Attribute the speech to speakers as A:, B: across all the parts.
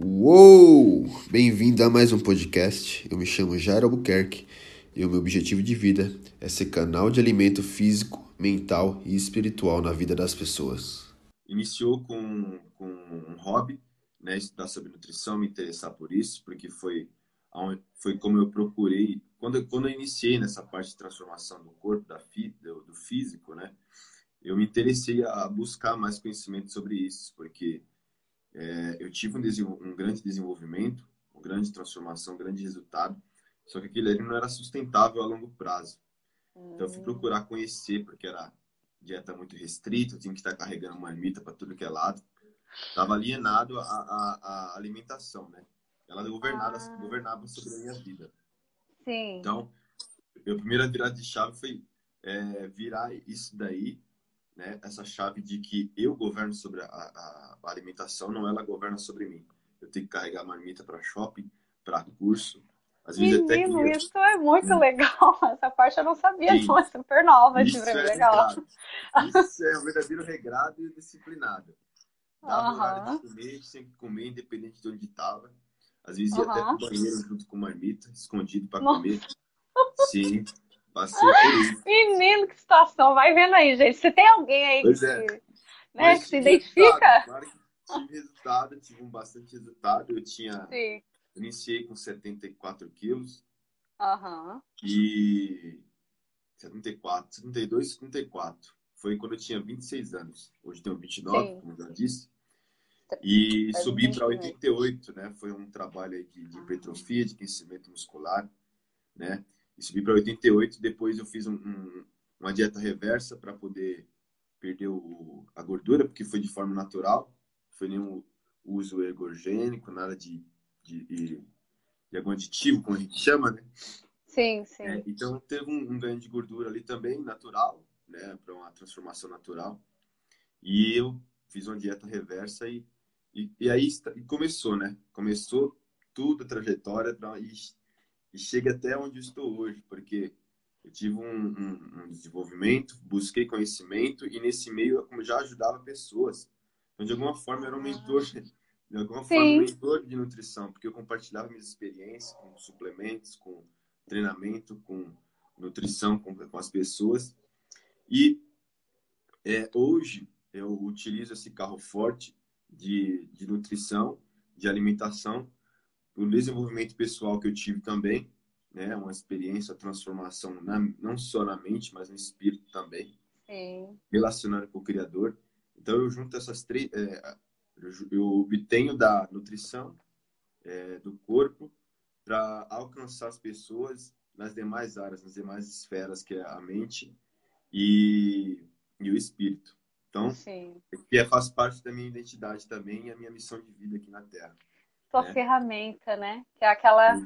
A: Uou! Bem-vindo a mais um podcast. Eu me chamo Jair Albuquerque e o meu objetivo de vida é ser canal de alimento físico, mental e espiritual na vida das pessoas.
B: Iniciou com, com um hobby, né, estudar sobre nutrição, me interessar por isso, porque foi, foi como eu procurei. Quando, quando eu iniciei nessa parte de transformação do corpo, da, do, do físico, né, eu me interessei a buscar mais conhecimento sobre isso, porque é, eu tive um, um, grande desenvolvimento, uma grande transformação, um grande resultado, só que aquilo ali não era sustentável a longo prazo. Então eu fui hum. procurar conhecer, porque era dieta muito restrita, eu tinha que estar carregando marmita para tudo que é lado. Estava alienado a, a, a, alimentação, né? Ela governava, ah. governava sobre a minha vida.
C: Sim.
B: Então, a primeira virada de chave foi é, virar isso daí né, essa chave de que eu governo sobre a, a, a alimentação, não ela governa sobre mim. Eu tenho que carregar marmita para shopping, para curso.
C: Às vezes Menino, até que... isso é muito hum. legal. Essa parte eu não sabia, Sim. não. É super nova
B: isso é
C: legal.
B: Isso é um verdadeiro regrado e disciplinado. Dava uhum. hora de comer, sempre comer, independente de onde estava. Às vezes ia até pro banheiro junto com marmita, escondido para comer. Sim. Passei por isso.
C: Menino, que situação. Vai vendo aí, gente. Se tem alguém aí
B: pois
C: que,
B: é.
C: né, que se identifica.
B: Claro que tive resultado, tive um bastante resultado. Eu tinha.
C: Sim.
B: Iniciei com 74 quilos.
C: Aham.
B: E. 74, 72, 74. Foi quando eu tinha 26 anos. Hoje tenho 29, Sim. como já disse. E é subi para 88, né? Foi um trabalho de, de hipertrofia, de crescimento muscular, né? E subi para 88. Depois eu fiz um, um, uma dieta reversa para poder perder o, a gordura, porque foi de forma natural, foi nenhum uso ergogênico, nada de, de, de, de algum aditivo, como a gente chama, né?
C: Sim, sim.
B: É, então teve um, um, ganho de gordura ali também, natural, né? Para uma transformação natural. E eu fiz uma dieta reversa e, e, e aí começou, né? Começou tudo a trajetória pra, e e chegue até onde estou hoje, porque eu tive um, um, um, desenvolvimento, busquei conhecimento e nesse meio eu já ajudava pessoas. Então, de alguma forma, eu era um mentor, de alguma Sim. forma, um mentor de nutrição, porque eu compartilhava minhas experiências com suplementos, com treinamento, com nutrição com, com as pessoas. E é, hoje eu utilizo esse carro forte de, de nutrição, de alimentação, o desenvolvimento pessoal que eu tive também, né? Uma experiência, transformação na, não só na mente, mas no espírito também.
C: Sim.
B: Relacionando com o Criador. Então eu junto essas três, é, eu obtenho da nutrição, é, do corpo, para alcançar as pessoas nas demais áreas, nas demais esferas, que é a mente e, e o espírito. Então, Sim. que é, faz parte da minha identidade também e a minha missão de vida aqui na Terra
C: sua é. ferramenta, né? Que é aquela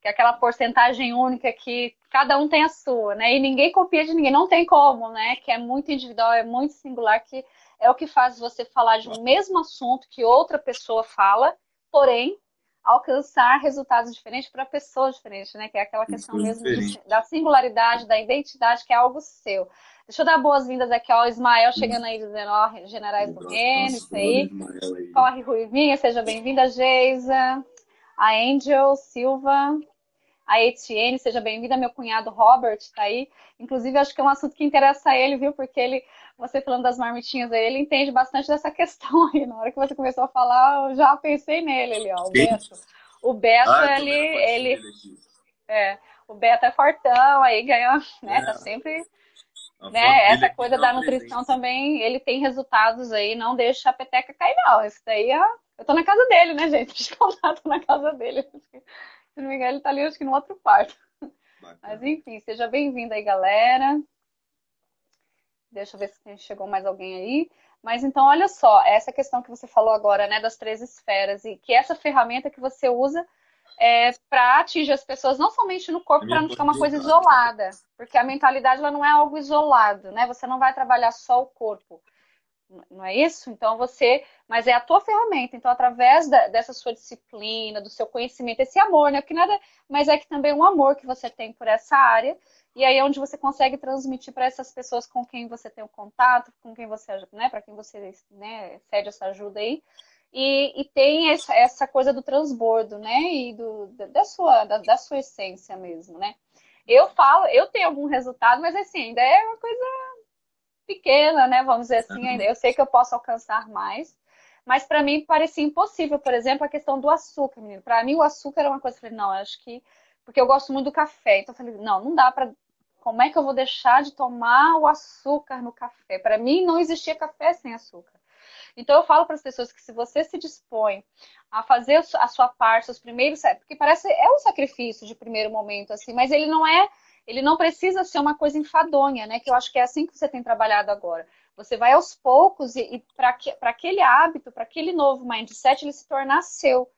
C: que é aquela porcentagem única que cada um tem a sua, né? E ninguém copia de ninguém, não tem como, né? Que é muito individual, é muito singular, que é o que faz você falar de um mesmo assunto que outra pessoa fala, porém alcançar resultados diferentes para pessoas diferentes, né? Que é aquela questão mesmo de, da singularidade, da identidade, que é algo seu. Deixa eu dar boas-vindas aqui ao Ismael, chegando aí dizendo, ó, Generais do Reino, isso aí. Corre Ruivinha, seja bem-vinda, Geisa. A Angel Silva. A Etienne, seja bem-vinda. Meu cunhado Robert tá aí. Inclusive, acho que é um assunto que interessa a ele, viu? Porque ele, você falando das marmitinhas aí, ele entende bastante dessa questão aí. Na hora que você começou a falar, eu já pensei nele ali, ó. O Beto. O Beto, ah, ele. ele é, o Beto é fortão, aí ganhou, né? É. Tá sempre né? Essa coisa da nutrição também, ele tem resultados aí, não deixa a peteca cair, não. Isso daí, ó, eu tô na casa dele, né, gente? De contato na casa dele. Se não me engano, ele tá ali, acho que no outro quarto. Bacana. Mas enfim, seja bem-vindo aí, galera. Deixa eu ver se chegou mais alguém aí. Mas então, olha só, essa questão que você falou agora, né, das três esferas, e que essa ferramenta que você usa é, para atingir as pessoas não somente no corpo, para não ficar uma coisa isolada, porque a mentalidade ela não é algo isolado, né? Você não vai trabalhar só o corpo, não é isso? Então você, mas é a tua ferramenta. Então através da, dessa sua disciplina, do seu conhecimento, esse amor, né? Porque nada, mas é que também um amor que você tem por essa área e aí é onde você consegue transmitir para essas pessoas com quem você tem o contato, com quem você, né? Para quem você, né? Cede essa ajuda aí e, e tem essa, essa, coisa do transbordo, né? E do, da, sua, da, da sua essência mesmo, né? Eu falo, eu tenho algum resultado, mas assim, ainda é uma coisa pequena, né? Vamos dizer assim, ainda. eu sei que eu posso alcançar mais, mas para mim parecia impossível, por exemplo, a questão do açúcar, menino. Para mim o açúcar era uma coisa, eu falei, não, acho que porque eu gosto muito do café, então eu falei, não, não dá para como é que eu vou deixar de tomar o açúcar no café? Para mim não existia café sem açúcar. Então eu falo para as pessoas que se você se dispõe a fazer a sua parte, os primeiros, porque parece é um sacrifício de primeiro momento assim, mas ele não é, ele não precisa ser uma coisa enfadonha, né? Que eu acho que é assim que você tem trabalhado agora. Você vai aos poucos e, e para aquele hábito, para aquele novo mindset, ele se tornar seu.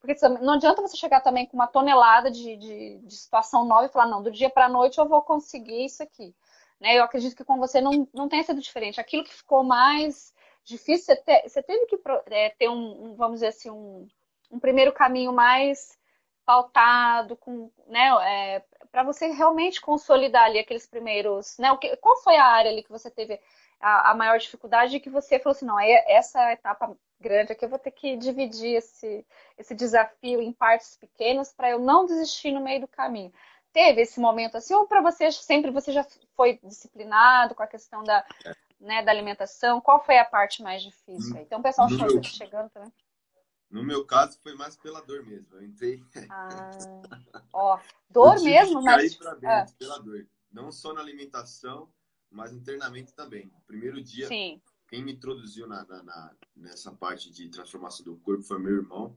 C: Porque não adianta você chegar também com uma tonelada de, de, de situação nova e falar, não, do dia para a noite eu vou conseguir isso aqui. Né? Eu acredito que com você não, não tenha sido diferente. Aquilo que ficou mais difícil, você, te, você teve que é, ter um, um, vamos dizer assim, um, um primeiro caminho mais pautado, com, né, é, para você realmente consolidar ali aqueles primeiros, né, o que, qual foi a área ali que você teve a, a maior dificuldade e que você falou assim, não, é essa etapa grande aqui eu vou ter que dividir esse, esse desafio em partes pequenas para eu não desistir no meio do caminho. Teve esse momento assim, ou para você sempre você já foi disciplinado com a questão da, é né, da alimentação? Qual foi a parte mais difícil? Então o pessoal meu... chegando também.
B: No meu caso, foi mais pela dor mesmo. Eu entrei.
C: Ah, ó, dor mesmo, mas.
B: Pra dentro, ah. pela dor. Não só na alimentação, mas no treinamento também. No primeiro dia,
C: Sim.
B: quem me introduziu na, na, na, nessa parte de transformação do corpo foi meu irmão.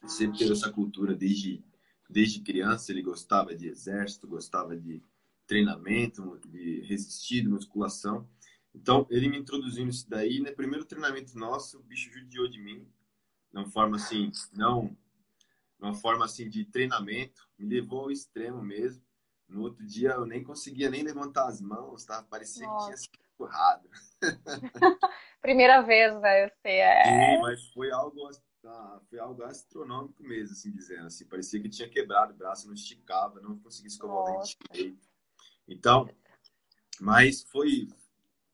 B: Ele sempre teve essa cultura desde, desde criança. Ele gostava de exército, gostava de treinamento, de resistir, de musculação. Então, ele me introduziu nisso daí, no né? primeiro treinamento nosso, o bicho judiou de mim, de uma forma assim, não, uma forma assim de treinamento, me levou ao extremo mesmo. No outro dia eu nem conseguia nem levantar as mãos, tá? Parecia Nossa. que tinha sido empurrado.
C: Primeira vez, né? Eu sei, é...
B: Sim, mas foi algo, ah, foi algo astronômico mesmo, assim dizendo. Assim, parecia que tinha quebrado o braço, não esticava, não conseguia escovar o dente direito. Então, mas foi,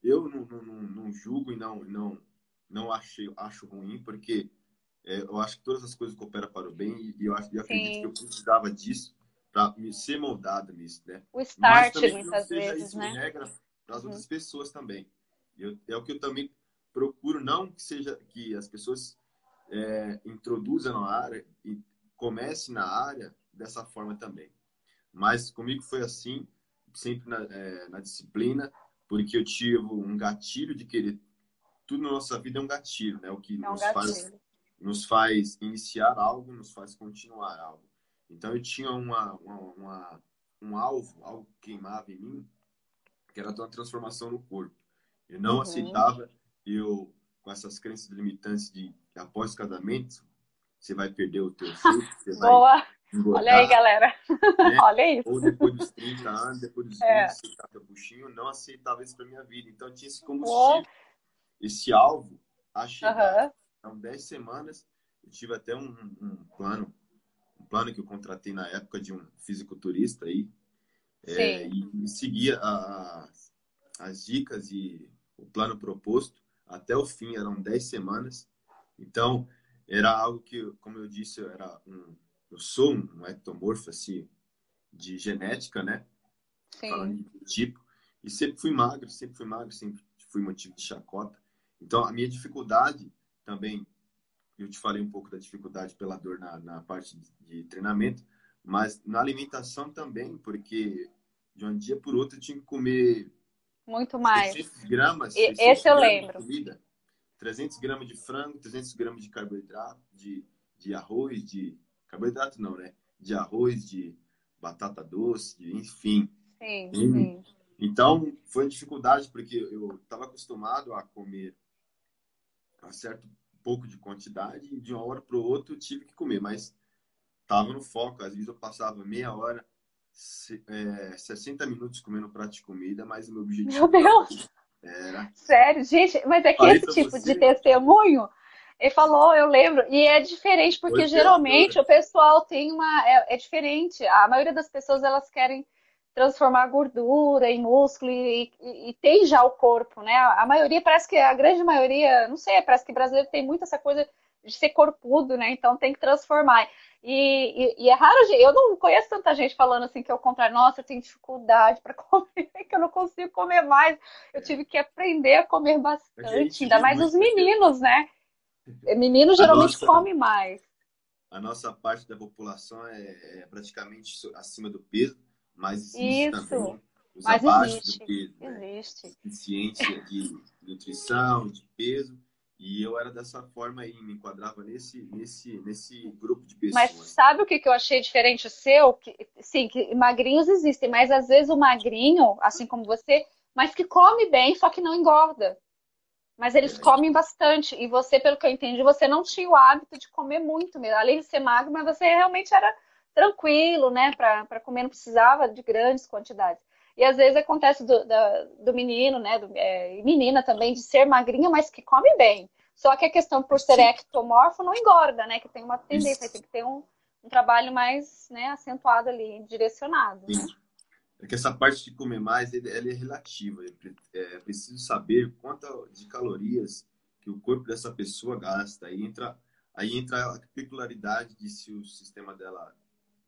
B: eu não, não, não, julgo e não, não, não achei, acho ruim, porque é, eu acho que todas as coisas cooperam para o bem e eu, acho, eu acredito Sim. que eu precisava disso para ser moldado nisso, né?
C: O start, muitas vezes, né?
B: regra para as uhum. outras pessoas também. Eu, é o que eu também procuro, não que seja que as pessoas é, introduzam na área e comecem na área dessa forma também. Mas comigo foi assim, sempre na, é, na disciplina, porque eu tive um gatilho de querer. Tudo na nossa vida é um gatilho, né? O que é um nos, faz, nos faz iniciar algo, nos faz continuar algo. Então eu tinha uma, uma, uma, um alvo, algo que queimava em mim, que era uma transformação no corpo. Eu não uhum. aceitava eu com essas crenças limitantes de que após casamento você vai perder o teu filho, você
C: Boa. vai Engordar, Olha aí, galera. Né? Olha isso.
B: Ou depois dos 30 anos, depois dos 20, é. você tá buchinho, não aceitava isso para minha vida. Então, tinha esse combustível, esse alvo a chegar. Uhum. Então, 10 semanas, eu tive até um, um, plano, um plano que eu contratei na época de um fisiculturista aí, é, e, e seguia a, as dicas e o plano proposto até o fim, eram 10 semanas. Então, era algo que, como eu disse, era um eu sou um ectomorfo, assim, de genética, né?
C: Sim. Falando
B: de tipo. E sempre fui magro, sempre fui magro, sempre fui motivo de chacota. Então, a minha dificuldade também, eu te falei um pouco da dificuldade pela dor na, na parte de, de treinamento, mas na alimentação também, porque de um dia por outro eu tinha que comer
C: muito mais
B: 600 gramas.
C: 600 Esse eu lembro.
B: Comida, 300 gramas de frango, 300 gramas de carboidrato, de, de arroz, de Carboidrato não, né? De arroz, de batata doce, de, enfim.
C: Sim, sim.
B: Então, foi dificuldade, porque eu estava acostumado a comer a certo pouco de quantidade e de uma hora para outra eu tive que comer, mas estava no foco. Às vezes eu passava meia hora, é, 60 minutos comendo um prato de comida, mas o meu objetivo...
C: Meu Deus!
B: Era...
C: Sério, gente, mas é que esse tipo você... de testemunho ele falou, eu lembro, e é diferente porque é, geralmente o pessoal tem uma é, é, diferente. A maioria das pessoas elas querem transformar gordura em músculo e, e, e, tem já o corpo, né? A maioria parece que a grande maioria, não sei, parece que brasileiro tem muito essa coisa de ser corpudo, né? Então tem que transformar. E, e, e, é raro, eu não conheço tanta gente falando assim que é o contrário, nossa, eu tenho dificuldade para comer, que eu não consigo comer mais. Eu tive que aprender a comer bastante, ainda mais os meninos, né? Menino geralmente nossa, come mais.
B: A nossa parte da população é, é praticamente acima do peso, mas existe Isso. também os mas abaixo existe. do peso. Né? Existe. Deficiência de nutrição, de peso. E eu era dessa forma aí, me enquadrava nesse, nesse, nesse grupo de pessoas.
C: Mas sabe o que, que eu achei diferente o seu? Que, sim, que magrinhos existem, mas às vezes o magrinho, assim como você, mas que come bem, só que não engorda. Mas eles comem bastante. E você, pelo que eu entendi, você não tinha o hábito de comer muito mesmo. Além de ser magro, mas você realmente era tranquilo, né? Para comer, não precisava de grandes quantidades. E às vezes acontece do, da, do menino, né? Do, é, menina também, de ser magrinha, mas que come bem. Só que a questão por ser ectomorfo não engorda, né? Que tem uma tendência, tem que ter um, um trabalho mais né, acentuado ali, direcionado. Né?
B: É que essa parte de comer mais, ela é relativa. É, é preciso saber quanto de calorias que o corpo dessa pessoa gasta. Aí entra, aí entra a peculiaridade de se o sistema dela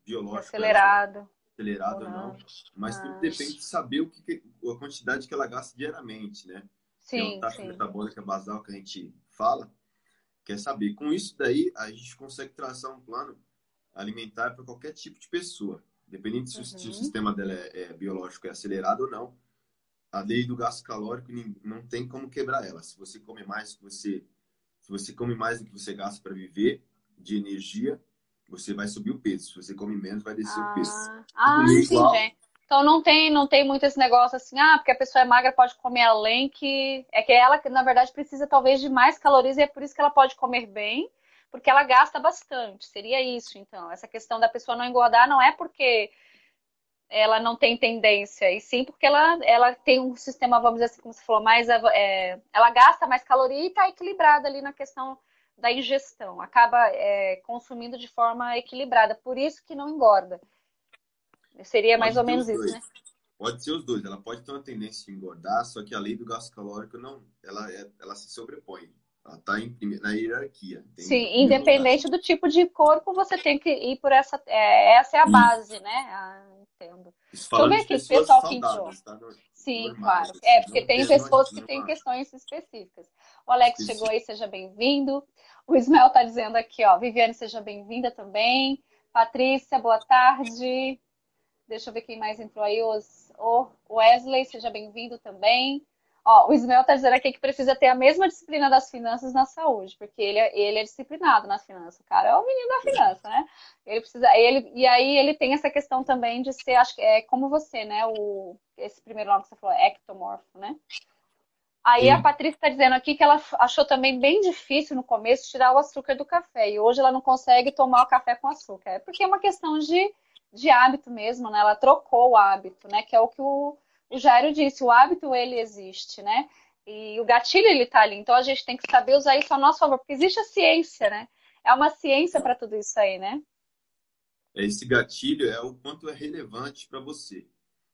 B: biológico...
C: Acelerado
B: acelerado ou não. Mas tudo depende de saber o que, a quantidade que ela gasta diariamente, né? Sim, que é sim. metabólica basal que a gente fala, quer saber. Com isso daí, a gente consegue traçar um plano alimentar para qualquer tipo de pessoa. Dependendo se, uhum. se, o uhum. sistema dela é, é, biológico é acelerado ou não, a lei do gasto calórico não tem como quebrar ela. Se você come mais, você, se você come mais do que você gasta para viver de energia, você vai subir o peso. Se você come menos, vai descer ah. o peso.
C: Ah, entendi. Então não tem, não tem muito esse negócio assim, ah, porque a pessoa é magra, pode comer além que. É que ela, na verdade, precisa talvez de mais calorias e é por isso que ela pode comer bem, porque ela gasta bastante. Seria isso, então. Essa questão da pessoa não engordar não é porque ela não tem tendência, e sim porque ela, ela tem um sistema, vamos dizer assim, como você falou, mais. É, ela gasta mais caloria e está equilibrada ali na questão da ingestão, acaba é, consumindo de forma equilibrada, por isso que não engorda. Seria mais ou menos isso, né?
B: Pode ser os dois. Ela pode ter uma tendência de engordar, só que a lei do gasto calórico não, ela, é, ela se sobrepõe. Ela está na hierarquia.
C: Sim, independente do tipo de corpo, você tem que ir por essa. É, essa é a base, né? Ah, entendo.
B: Eu ver aqui, pessoal que. Tá?
C: Sim, Normais, claro. É, porque tem pessoas que têm questões específicas. O Alex chegou aí, seja bem-vindo. O Ismael está dizendo aqui, ó, Viviane, seja bem-vinda também. Patrícia, boa tarde. Deixa eu ver quem mais entrou aí. Os, o Wesley, seja bem-vindo também. Ó, o Ismael está dizendo aqui que precisa ter a mesma disciplina das finanças na saúde, porque ele, é, ele é disciplinado nas finanças. O cara é o menino da finança, né? Ele precisa. Ele, e aí ele tem essa questão também de ser, acho que é como você, né? O, esse primeiro nome que você falou, ectomorfo, né? Aí Sim. a Patrícia está dizendo aqui que ela achou também bem difícil no começo tirar o açúcar do café. E hoje ela não consegue tomar o café com açúcar. É porque é uma questão de, de hábito mesmo, né? Ela trocou o hábito, né? Que é o que o, o Jairo disse. O hábito, ele existe, né? E o gatilho, ele tá ali. Então a gente tem que saber usar isso a nosso favor. Porque existe a ciência, né? É uma ciência para tudo isso aí, né?
B: Esse gatilho é o quanto é relevante para você.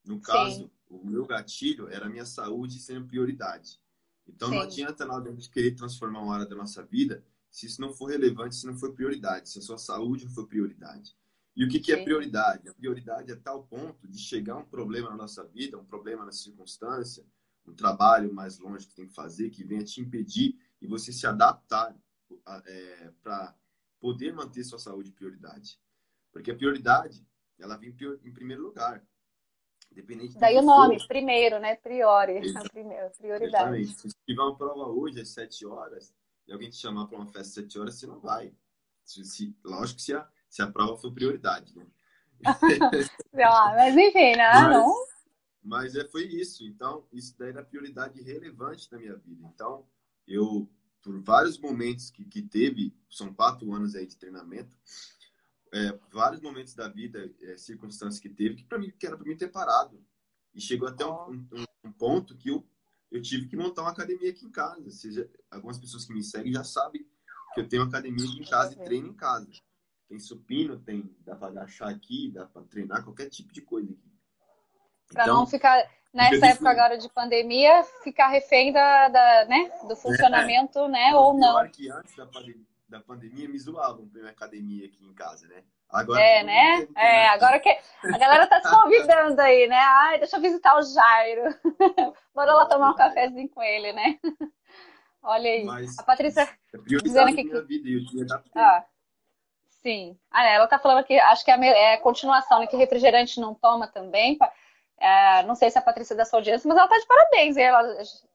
B: No caso, Sim o meu gatilho era a minha saúde sendo prioridade. Então Sim. não adianta nada a gente querer transformar uma área da nossa vida se isso não for relevante, se não for prioridade, se a sua saúde não for prioridade. E o que, que é prioridade? A prioridade é tal ponto de chegar um problema na nossa vida, um problema na circunstância, um trabalho mais longe que tem que fazer, que venha te impedir e você se adaptar é, para poder manter sua saúde prioridade. Porque a prioridade, ela vem em primeiro lugar.
C: Independente Daí o nome, for. primeiro, né? Priori, a prioridade.
B: Exatamente. Se tiver uma prova hoje às 7 horas e alguém te chamar para uma festa às 7 horas, você não vai. Se, se, lógico que se a, se a prova for prioridade, né?
C: mas enfim, né? Mas, não.
B: Mas é, foi isso. Então, isso daí era prioridade relevante na minha vida. Então, eu, por vários momentos que, que teve, são quatro anos aí de treinamento, é, vários momentos da vida, é, circunstâncias que teve, que para mim que era para mim ter parado. E chegou até um, um, um, ponto que eu, eu tive que montar uma academia aqui em casa. seja, algumas pessoas que me seguem já sabem que eu tenho academia aqui em casa e treino em casa. Tem supino, tem dá para agachar aqui, dá para treinar qualquer tipo de coisa aqui.
C: Para então, não ficar nessa época agora de pandemia, ficar refém da, da né, do funcionamento, é, né, ou não.
B: Que antes da pandemia da pandemia me zoavam pra minha academia aqui em casa, né? Agora,
C: é, né? É, agora que a galera tá se convidando aí, né? Ai, deixa eu visitar o Jairo. Bora lá tomar um cafezinho com ele, né? Olha aí. Mas, a Patrícia
B: é dizendo que... vida, eu tinha
C: ah, sim. Ah, é, ela tá falando que acho que é, é continuação, né? Que refrigerante não toma também. É, não sei se a Patrícia é da sua audiência, mas ela tá de parabéns. Ela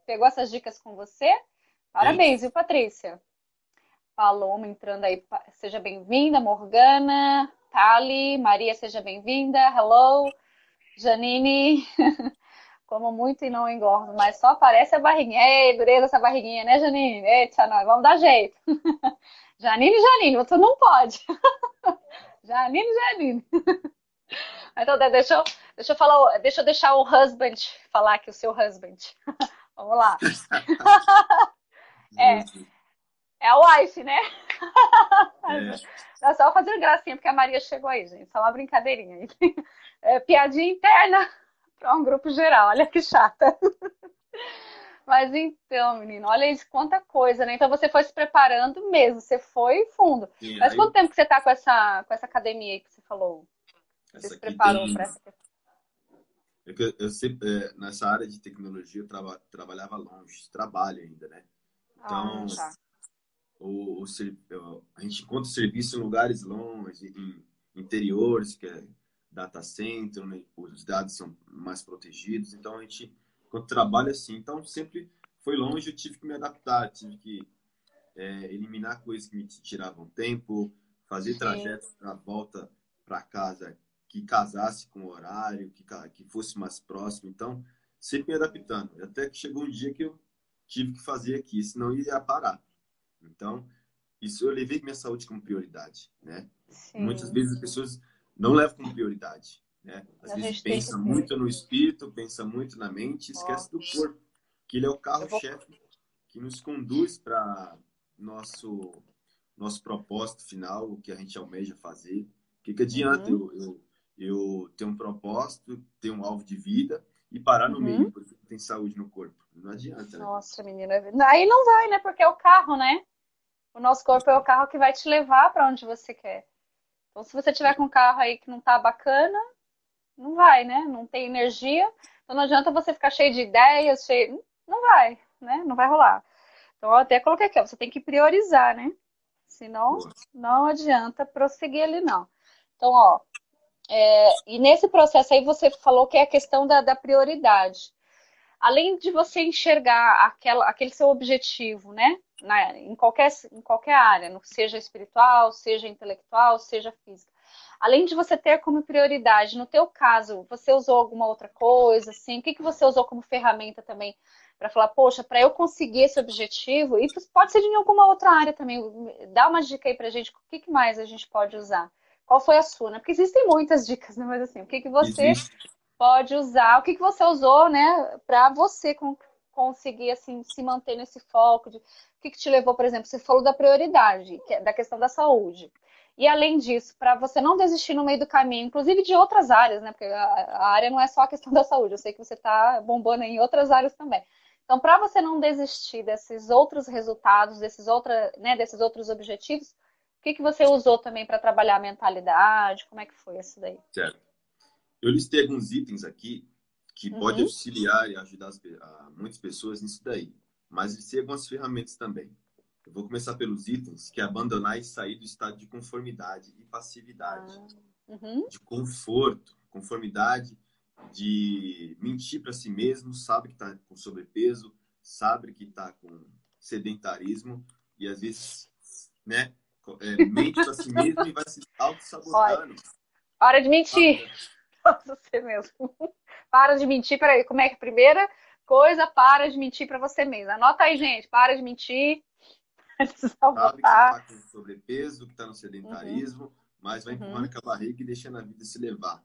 C: pegou essas dicas com você. Parabéns, sim. viu, Patrícia? Paloma entrando aí. Seja bem-vinda, Morgana, Tali, Maria, seja bem-vinda. Hello, Janine. Como muito e não engordo, mas só aparece a barriguinha. Ei, dureza essa barriguinha, né, Janine? Eita, nós vamos dar jeito. Janine, Janine, você não pode. Janine, Janine. Então, deixa eu, deixa eu falar, deixa eu deixar o husband falar aqui, o seu husband. Vamos lá. é, é a wife, né? É. é só fazer gracinha, porque a Maria chegou aí, gente. Só uma brincadeirinha. É, piadinha interna para um grupo geral. Olha que chata. Mas então, menino, olha isso, quanta coisa, né? Então você foi se preparando mesmo, você foi fundo. Sim, Mas quanto tempo que você está com essa, com essa academia aí que você falou? Você se preparou tem... para essa
B: eu, eu sempre, é, nessa área de tecnologia eu traba, trabalhava longe, trabalho ainda, né? Então, ah, tá o, o, a gente encontra serviço em lugares longe, em interiores, que é data center, né? os dados são mais protegidos. Então, a gente, quando trabalha assim, então sempre foi longe, eu tive que me adaptar, tive que é, eliminar coisas que me tiravam tempo, fazer trajetos para volta para casa que casasse com o horário, que, que fosse mais próximo. Então, sempre me adaptando. Até que chegou um dia que eu tive que fazer aqui, senão ia parar. Então, isso eu levei minha saúde como prioridade, né? Sim. Muitas vezes as pessoas não levam como prioridade, né? Às vezes pensa muito no espírito, pensa muito na mente, esquece do corpo, que ele é o carro-chefe que nos conduz para nosso nosso propósito final, o que a gente almeja fazer. O que, que adianta uhum. eu, eu, eu ter um propósito, ter um alvo de vida e parar no uhum. meio porque tem saúde no corpo? Não adianta.
C: Né? Nossa, menina. Aí não vai, né? Porque é o carro, né? O nosso corpo é o carro que vai te levar para onde você quer. Então, se você tiver com um carro aí que não tá bacana, não vai, né? Não tem energia. Então, não adianta você ficar cheio de ideias, cheio. Não vai, né? Não vai rolar. Então, eu até coloquei aqui, ó, você tem que priorizar, né? Senão, não adianta prosseguir ali, não. Então, ó, é, e nesse processo aí você falou que é a questão da, da prioridade. Além de você enxergar aquela, aquele seu objetivo, né? na, em, qualquer, em qualquer área, seja espiritual, seja intelectual, seja física. Além de você ter como prioridade, no teu caso, você usou alguma outra coisa, assim, o que, que você usou como ferramenta também para falar, poxa, para eu conseguir esse objetivo, e pode ser em alguma outra área também, dá uma dica aí pra gente, o que, que mais a gente pode usar? Qual foi a sua, né? Porque existem muitas dicas, né? Mas assim, o que, que você Existe. Pode usar, o que, que você usou, né, para você conseguir assim se manter nesse foco de o que, que te levou, por exemplo, você falou da prioridade, que é da questão da saúde. E além disso, para você não desistir no meio do caminho, inclusive de outras áreas, né? Porque a, área não é só a questão da saúde, eu sei que você está bombando em outras áreas também. Então, para você não desistir desses outros resultados, desses, outra, né, desses outros objetivos, o que, que você usou também para trabalhar a mentalidade? Como é que foi isso daí?
B: Certo. Eu listei alguns itens aqui que uhum. pode auxiliar e ajudar as, a, muitas pessoas nisso daí. Mas existem algumas ferramentas também. Eu vou começar pelos itens, que é abandonar e sair do estado de conformidade e passividade. Ah. Uhum. De conforto, conformidade, de mentir para si mesmo, sabe que está com sobrepeso, sabe que está com sedentarismo e às vezes, né, é, mente para si mesmo e vai se auto-sabotando.
C: Hora de mentir. Você mesmo. Para de mentir. Peraí, como é que é a primeira coisa? Para de mentir para você mesmo. Anota aí, gente. Para de mentir.
B: Sabe que tá sobrepeso, que tá no sedentarismo, uhum. mas vai empurrando uhum. com a barriga e deixando a vida se levar.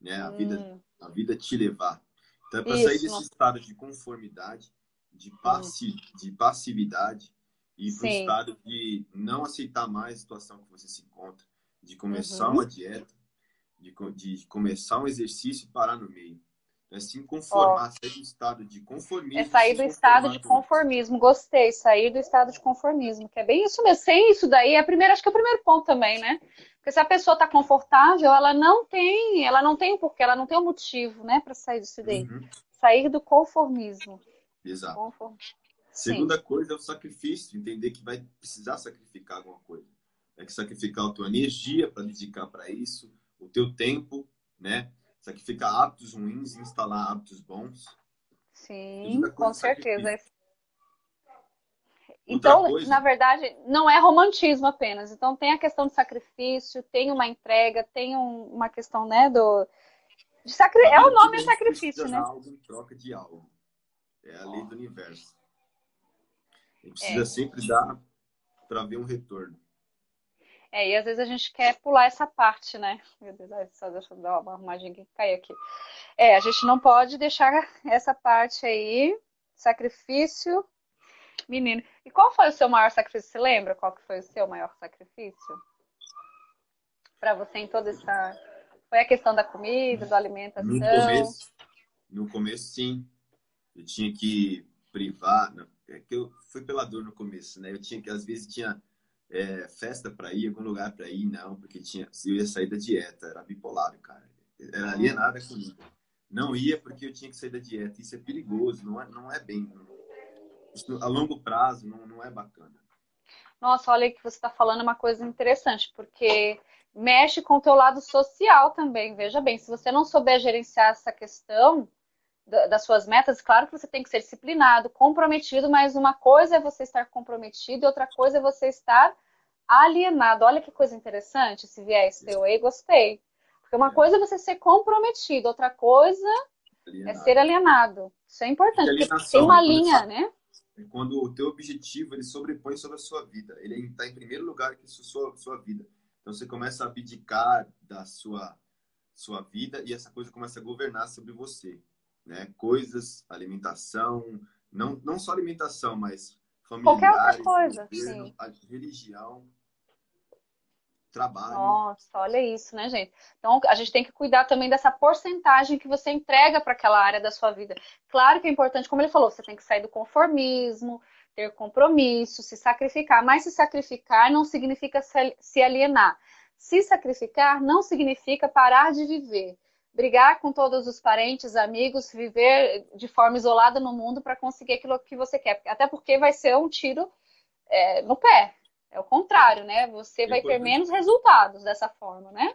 B: Né? A, vida, hum. a vida te levar. Então, é para sair desse estado de conformidade, de, passi uhum. de passividade, e para o estado de não aceitar mais a situação que você se encontra, de começar uhum. uma dieta, de, de começar um exercício e parar no meio. é se conformar, sair do estado de conformismo.
C: É sair do estado de conformismo. Gostei, sair do estado de conformismo, que é bem isso mesmo. Sem isso daí, é primeiro, acho que é o primeiro ponto também, né? Porque se a pessoa está confortável, ela não tem, ela não tem o porquê, ela não tem o um motivo, né, para sair disso daí. Uhum. Sair do conformismo.
B: Exato. Conform... Segunda coisa é o sacrifício, entender que vai precisar sacrificar alguma coisa. É que sacrificar a tua energia para dedicar para isso, o teu tempo, né? Sacrificar hábitos ruins e instalar hábitos bons.
C: Sim, com certeza. Então, na verdade, não é romantismo apenas. Então, tem a questão do sacrifício, tem uma entrega, tem um, uma questão, né, do... Sacri... É o nome é sacrifício, né?
B: algo em troca de algo. É a lei do universo. A gente precisa é. sempre dar para ver um retorno.
C: É, e às vezes a gente quer pular essa parte, né? Meu Deus, só deixa eu dar uma arrumadinha que caiu aqui. É, a gente não pode deixar essa parte aí, sacrifício. Menino, e qual foi o seu maior sacrifício? Você lembra qual que foi o seu maior sacrifício? Para você em toda essa... Foi a questão da comida, da alimentação?
B: No começo, no começo sim. Eu tinha que privar... É que eu fui pela dor no começo, né? Eu tinha que, às vezes, tinha é, festa para ir, algum lugar para ir, não, porque tinha, se eu ia sair da dieta, era bipolar, cara. Era alienada comigo. Não ia porque eu tinha que sair da dieta. Isso é perigoso, não é, não é bem. A longo prazo não, não é bacana.
C: Nossa, olha que você está falando uma coisa interessante, porque mexe com o teu lado social também. Veja bem, se você não souber gerenciar essa questão das suas metas, claro que você tem que ser disciplinado, comprometido, mas uma coisa é você estar comprometido e outra coisa é você estar alienado. Olha que coisa interessante, esse viés teu aí, gostei. Porque uma é. coisa é você ser comprometido, outra coisa alienado. é ser alienado. Isso é importante, porque tem uma linha, né?
B: É quando o teu objetivo ele sobrepõe sobre a sua vida. Ele está em primeiro lugar que a sua, sua vida. Então você começa a abdicar da sua, sua vida e essa coisa começa a governar sobre você. Né? Coisas, alimentação, não, não só alimentação, mas familiares,
C: Qualquer outra coisa, governo, sim.
B: a religião, trabalho.
C: Nossa, olha isso, né, gente? Então, a gente tem que cuidar também dessa porcentagem que você entrega para aquela área da sua vida. Claro que é importante, como ele falou, você tem que sair do conformismo, ter compromisso, se sacrificar. Mas se sacrificar não significa se alienar. Se sacrificar não significa parar de viver. Brigar com todos os parentes, amigos, viver de forma isolada no mundo para conseguir aquilo que você quer. Até porque vai ser um tiro é, no pé, é o contrário, né? Você é vai ter menos resultados dessa forma, né?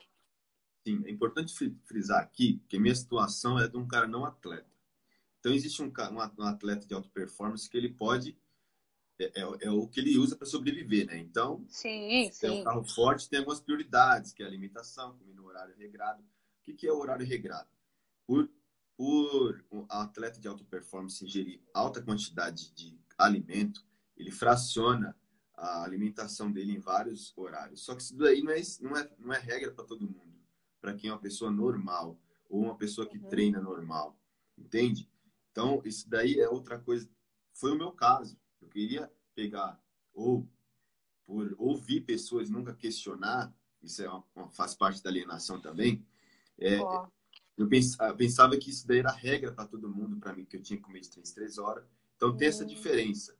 B: Sim, é importante frisar aqui que a minha situação é de um cara não atleta. Então, existe um, um atleta de alta performance que ele pode. É, é, é o que ele usa para sobreviver, né? Então,
C: sim, sim.
B: é um carro forte, tem algumas prioridades, que é a alimentação, comer no horário regrado. O que, que é o horário regrado? Por, por um atleta de alta performance ingerir alta quantidade de alimento, ele fraciona a alimentação dele em vários horários. Só que isso daí não é, não é, não é regra para todo mundo. Para quem é uma pessoa normal ou uma pessoa que uhum. treina normal. Entende? Então, isso daí é outra coisa. Foi o meu caso. Eu queria pegar, ou por ouvir pessoas nunca questionar, isso é uma, uma, faz parte da alienação também. É, oh. eu pensava, pensava, que isso daí era regra para todo mundo, para mim, que eu tinha que comer de 3 3 horas. Então, tem essa hum. diferença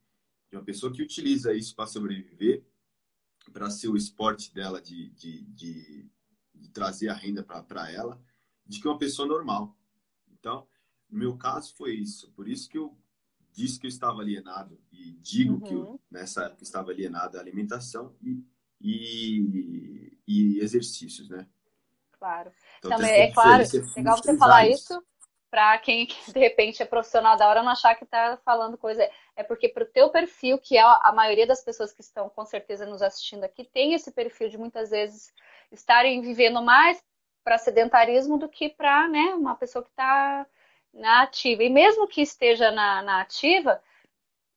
B: de uma pessoa que utiliza isso para sobreviver, para ser o esporte dela de, de, de, de trazer a renda para ela, de que uma pessoa normal. Então, no meu caso foi isso. Por isso que eu disse que eu estava alienado e digo uhum. que eu, uhum. nessa época estava alienado à alimentação e, e, e exercícios, né?
C: Claro. Então, Também é claro, legal você falar isso para quem de repente é profissional da hora não achar que está falando coisa. É porque para o teu perfil, que é a maioria das pessoas que estão com certeza nos assistindo aqui, tem esse perfil de muitas vezes estarem vivendo mais para sedentarismo do que para né, uma pessoa que está na ativa. E mesmo que esteja na, na ativa,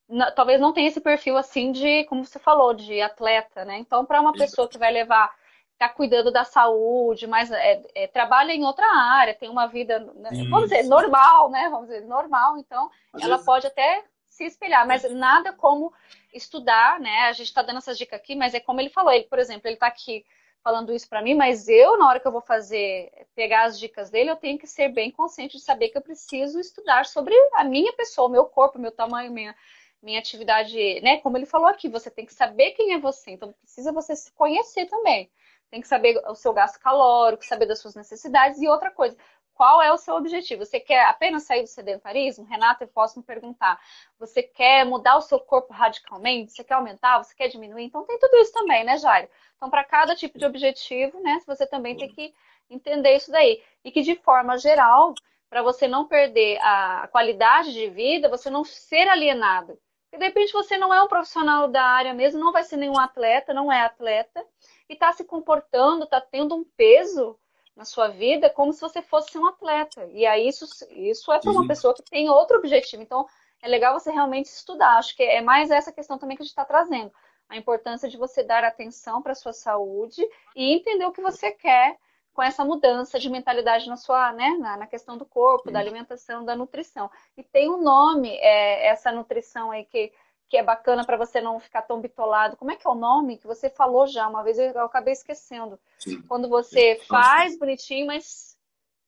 C: na, talvez não tenha esse perfil assim de, como você falou, de atleta, né? Então, para uma pessoa que vai levar está cuidando da saúde, mas é, é, trabalha em outra área, tem uma vida, né, vamos dizer, normal, né? Vamos dizer, normal, então Às ela vezes... pode até se espelhar, mas nada como estudar, né? A gente está dando essas dicas aqui, mas é como ele falou, ele, por exemplo, ele está aqui falando isso para mim, mas eu, na hora que eu vou fazer, pegar as dicas dele, eu tenho que ser bem consciente de saber que eu preciso estudar sobre a minha pessoa, meu corpo, meu tamanho, minha, minha atividade, né? Como ele falou aqui, você tem que saber quem é você, então precisa você se conhecer também. Tem que saber o seu gasto calórico, saber das suas necessidades e outra coisa. Qual é o seu objetivo? Você quer apenas sair do sedentarismo? Renata, eu posso me perguntar. Você quer mudar o seu corpo radicalmente? Você quer aumentar? Você quer diminuir? Então tem tudo isso também, né, Jairo? Então, para cada tipo de objetivo, né, você também tem que entender isso daí. E que, de forma geral, para você não perder a qualidade de vida, você não ser alienado. Porque, de repente, você não é um profissional da área mesmo, não vai ser nenhum atleta, não é atleta, e está se comportando, está tendo um peso na sua vida como se você fosse um atleta. E aí isso, isso é para uma pessoa que tem outro objetivo. Então, é legal você realmente estudar. Acho que é mais essa questão também que a gente está trazendo. A importância de você dar atenção para a sua saúde e entender o que você quer com essa mudança de mentalidade na sua, né, na, na questão do corpo, Sim. da alimentação, da nutrição. E tem um nome, é, essa nutrição aí que que é bacana para você não ficar tão bitolado. Como é que é o nome que você falou já uma vez? Eu, eu acabei esquecendo. Sim. Quando você Sim. faz bonitinho, mas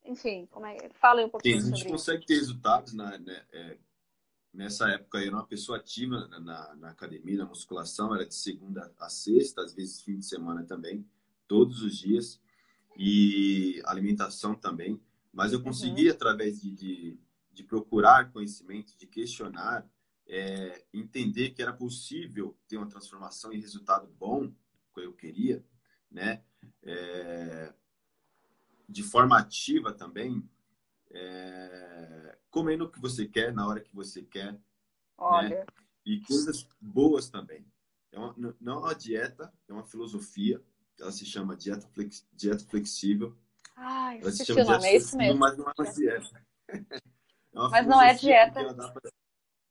C: enfim, como é? Fala aí um pouquinho.
B: Sim, a gente consegue isso. ter resultados na, né, é, nessa época. Eu era uma pessoa ativa na, na, na, academia, na musculação, era de segunda a sexta, às vezes fim de semana também, todos os dias e alimentação também. Mas eu consegui uhum. através de, de, de procurar conhecimento, de questionar é, entender que era possível ter uma transformação e resultado bom, que eu queria, né? É, de forma ativa também, é, comendo o que você quer, na hora que você quer. Né?
C: Olha. Né?
B: E coisas boas também. É uma, não é uma dieta, é uma filosofia. Ela se chama dieta, flex, dieta flexível.
C: Ah, ela se chama dieta é isso mesmo.
B: Mas não é uma dieta.
C: É mas não é dieta.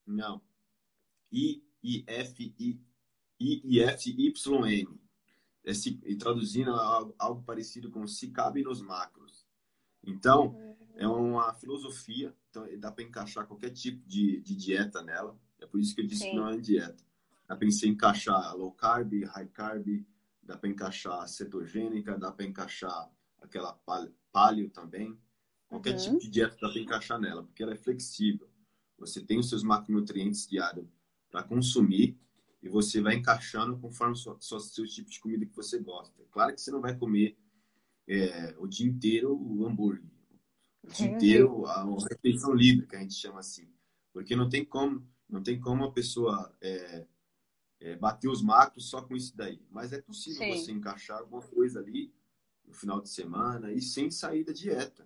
B: Não. I, I, F, I, I, F, Y, N. É, se, e traduzindo algo, algo, parecido com se cabe nos macros. Então, é uma filosofia, então dá para encaixar qualquer tipo de, de, dieta nela. É por isso que eu disse Sim. que não é dieta. Dá para encaixar low carb, high carb, dá para encaixar cetogênica, dá para encaixar aquela paleo também. Qualquer uhum. tipo de dieta dá para encaixar nela, porque ela é flexível. Você tem os seus macronutrientes diários para consumir e você vai encaixando conforme o seu, tipo de comida que você gosta. Claro que você não vai comer é, o dia inteiro o hambúrguer, o dia inteiro a, a refeição livre, que a gente chama assim. Porque não tem como, não tem como a pessoa é, é, bater os macros só com isso daí. Mas é possível Sim. você encaixar alguma coisa ali no final de semana e sem sair da dieta,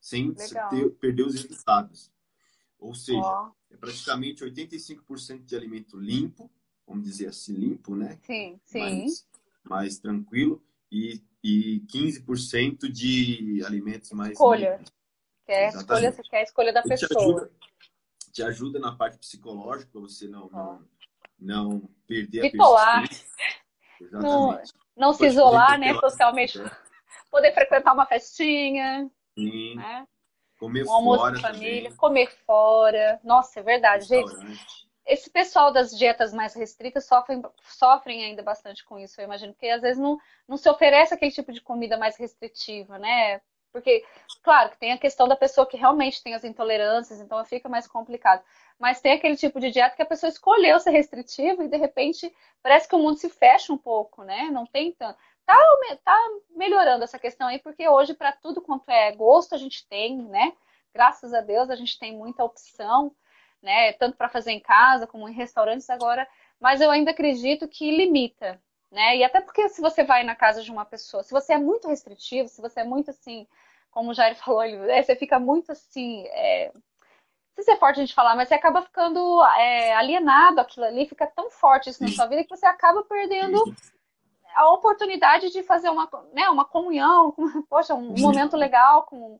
B: sem ter, perder os resultados. Ou seja, oh. é praticamente 85% de alimento limpo, vamos dizer assim, limpo, né?
C: Sim, sim.
B: Mais, mais tranquilo. E, e 15% de alimentos mais.
C: Escolha. Que é, escolha, que é a escolha da pessoa.
B: Te ajuda, te ajuda na parte psicológica, para você não, oh. não, não perder
C: Bipolar. a persistência. Exatamente. Não, não se isolar, né, socialmente. É. Poder frequentar uma festinha.
B: Sim. Né? Comer
C: um almoço
B: fora
C: família, também. comer fora. Nossa, é verdade, gente. Esse pessoal das dietas mais restritas sofrem, sofrem ainda bastante com isso, eu imagino, porque às vezes não, não se oferece aquele tipo de comida mais restritiva, né? Porque, claro, que tem a questão da pessoa que realmente tem as intolerâncias, então fica mais complicado. Mas tem aquele tipo de dieta que a pessoa escolheu ser restritiva e de repente parece que o mundo se fecha um pouco, né? Não tem tanto. Tá, tá melhorando essa questão aí, porque hoje, para tudo quanto é gosto, a gente tem, né? Graças a Deus, a gente tem muita opção, né? Tanto para fazer em casa como em restaurantes agora. Mas eu ainda acredito que limita, né? E até porque se você vai na casa de uma pessoa, se você é muito restritivo, se você é muito assim, como o Jair falou, é, você fica muito assim. É, sei se é forte a gente falar, mas você acaba ficando é, alienado aquilo ali, fica tão forte isso na sua vida que você acaba perdendo a oportunidade de fazer uma, né, uma comunhão, poxa, um momento legal com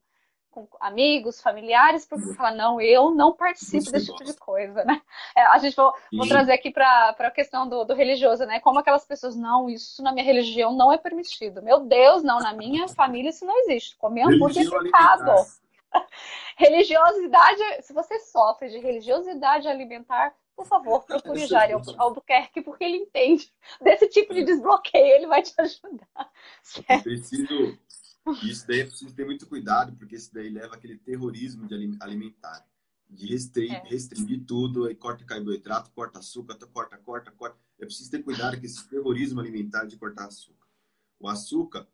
C: com amigos, familiares, porque você fala, não, eu não participo desse tipo de coisa, né? É, a gente vou, vou trazer aqui para a questão do, do, religioso, né? Como aquelas pessoas, não, isso na minha religião não é permitido. Meu Deus, não, na minha família isso não existe. Comer hambúrguer é pecado. Religiosidade, se você sofre de religiosidade alimentar, por favor, procure o Jair Albuquerque, porque ele entende desse tipo de desbloqueio, ele vai te ajudar.
B: Certo? Preciso, isso daí é preciso ter muito cuidado, porque isso daí leva aquele terrorismo de alimentar, de restringir, é. restringir tudo, aí corta carboidrato, corta açúcar, corta, corta, corta. É preciso ter cuidado com esse terrorismo alimentar de cortar açúcar. O açúcar,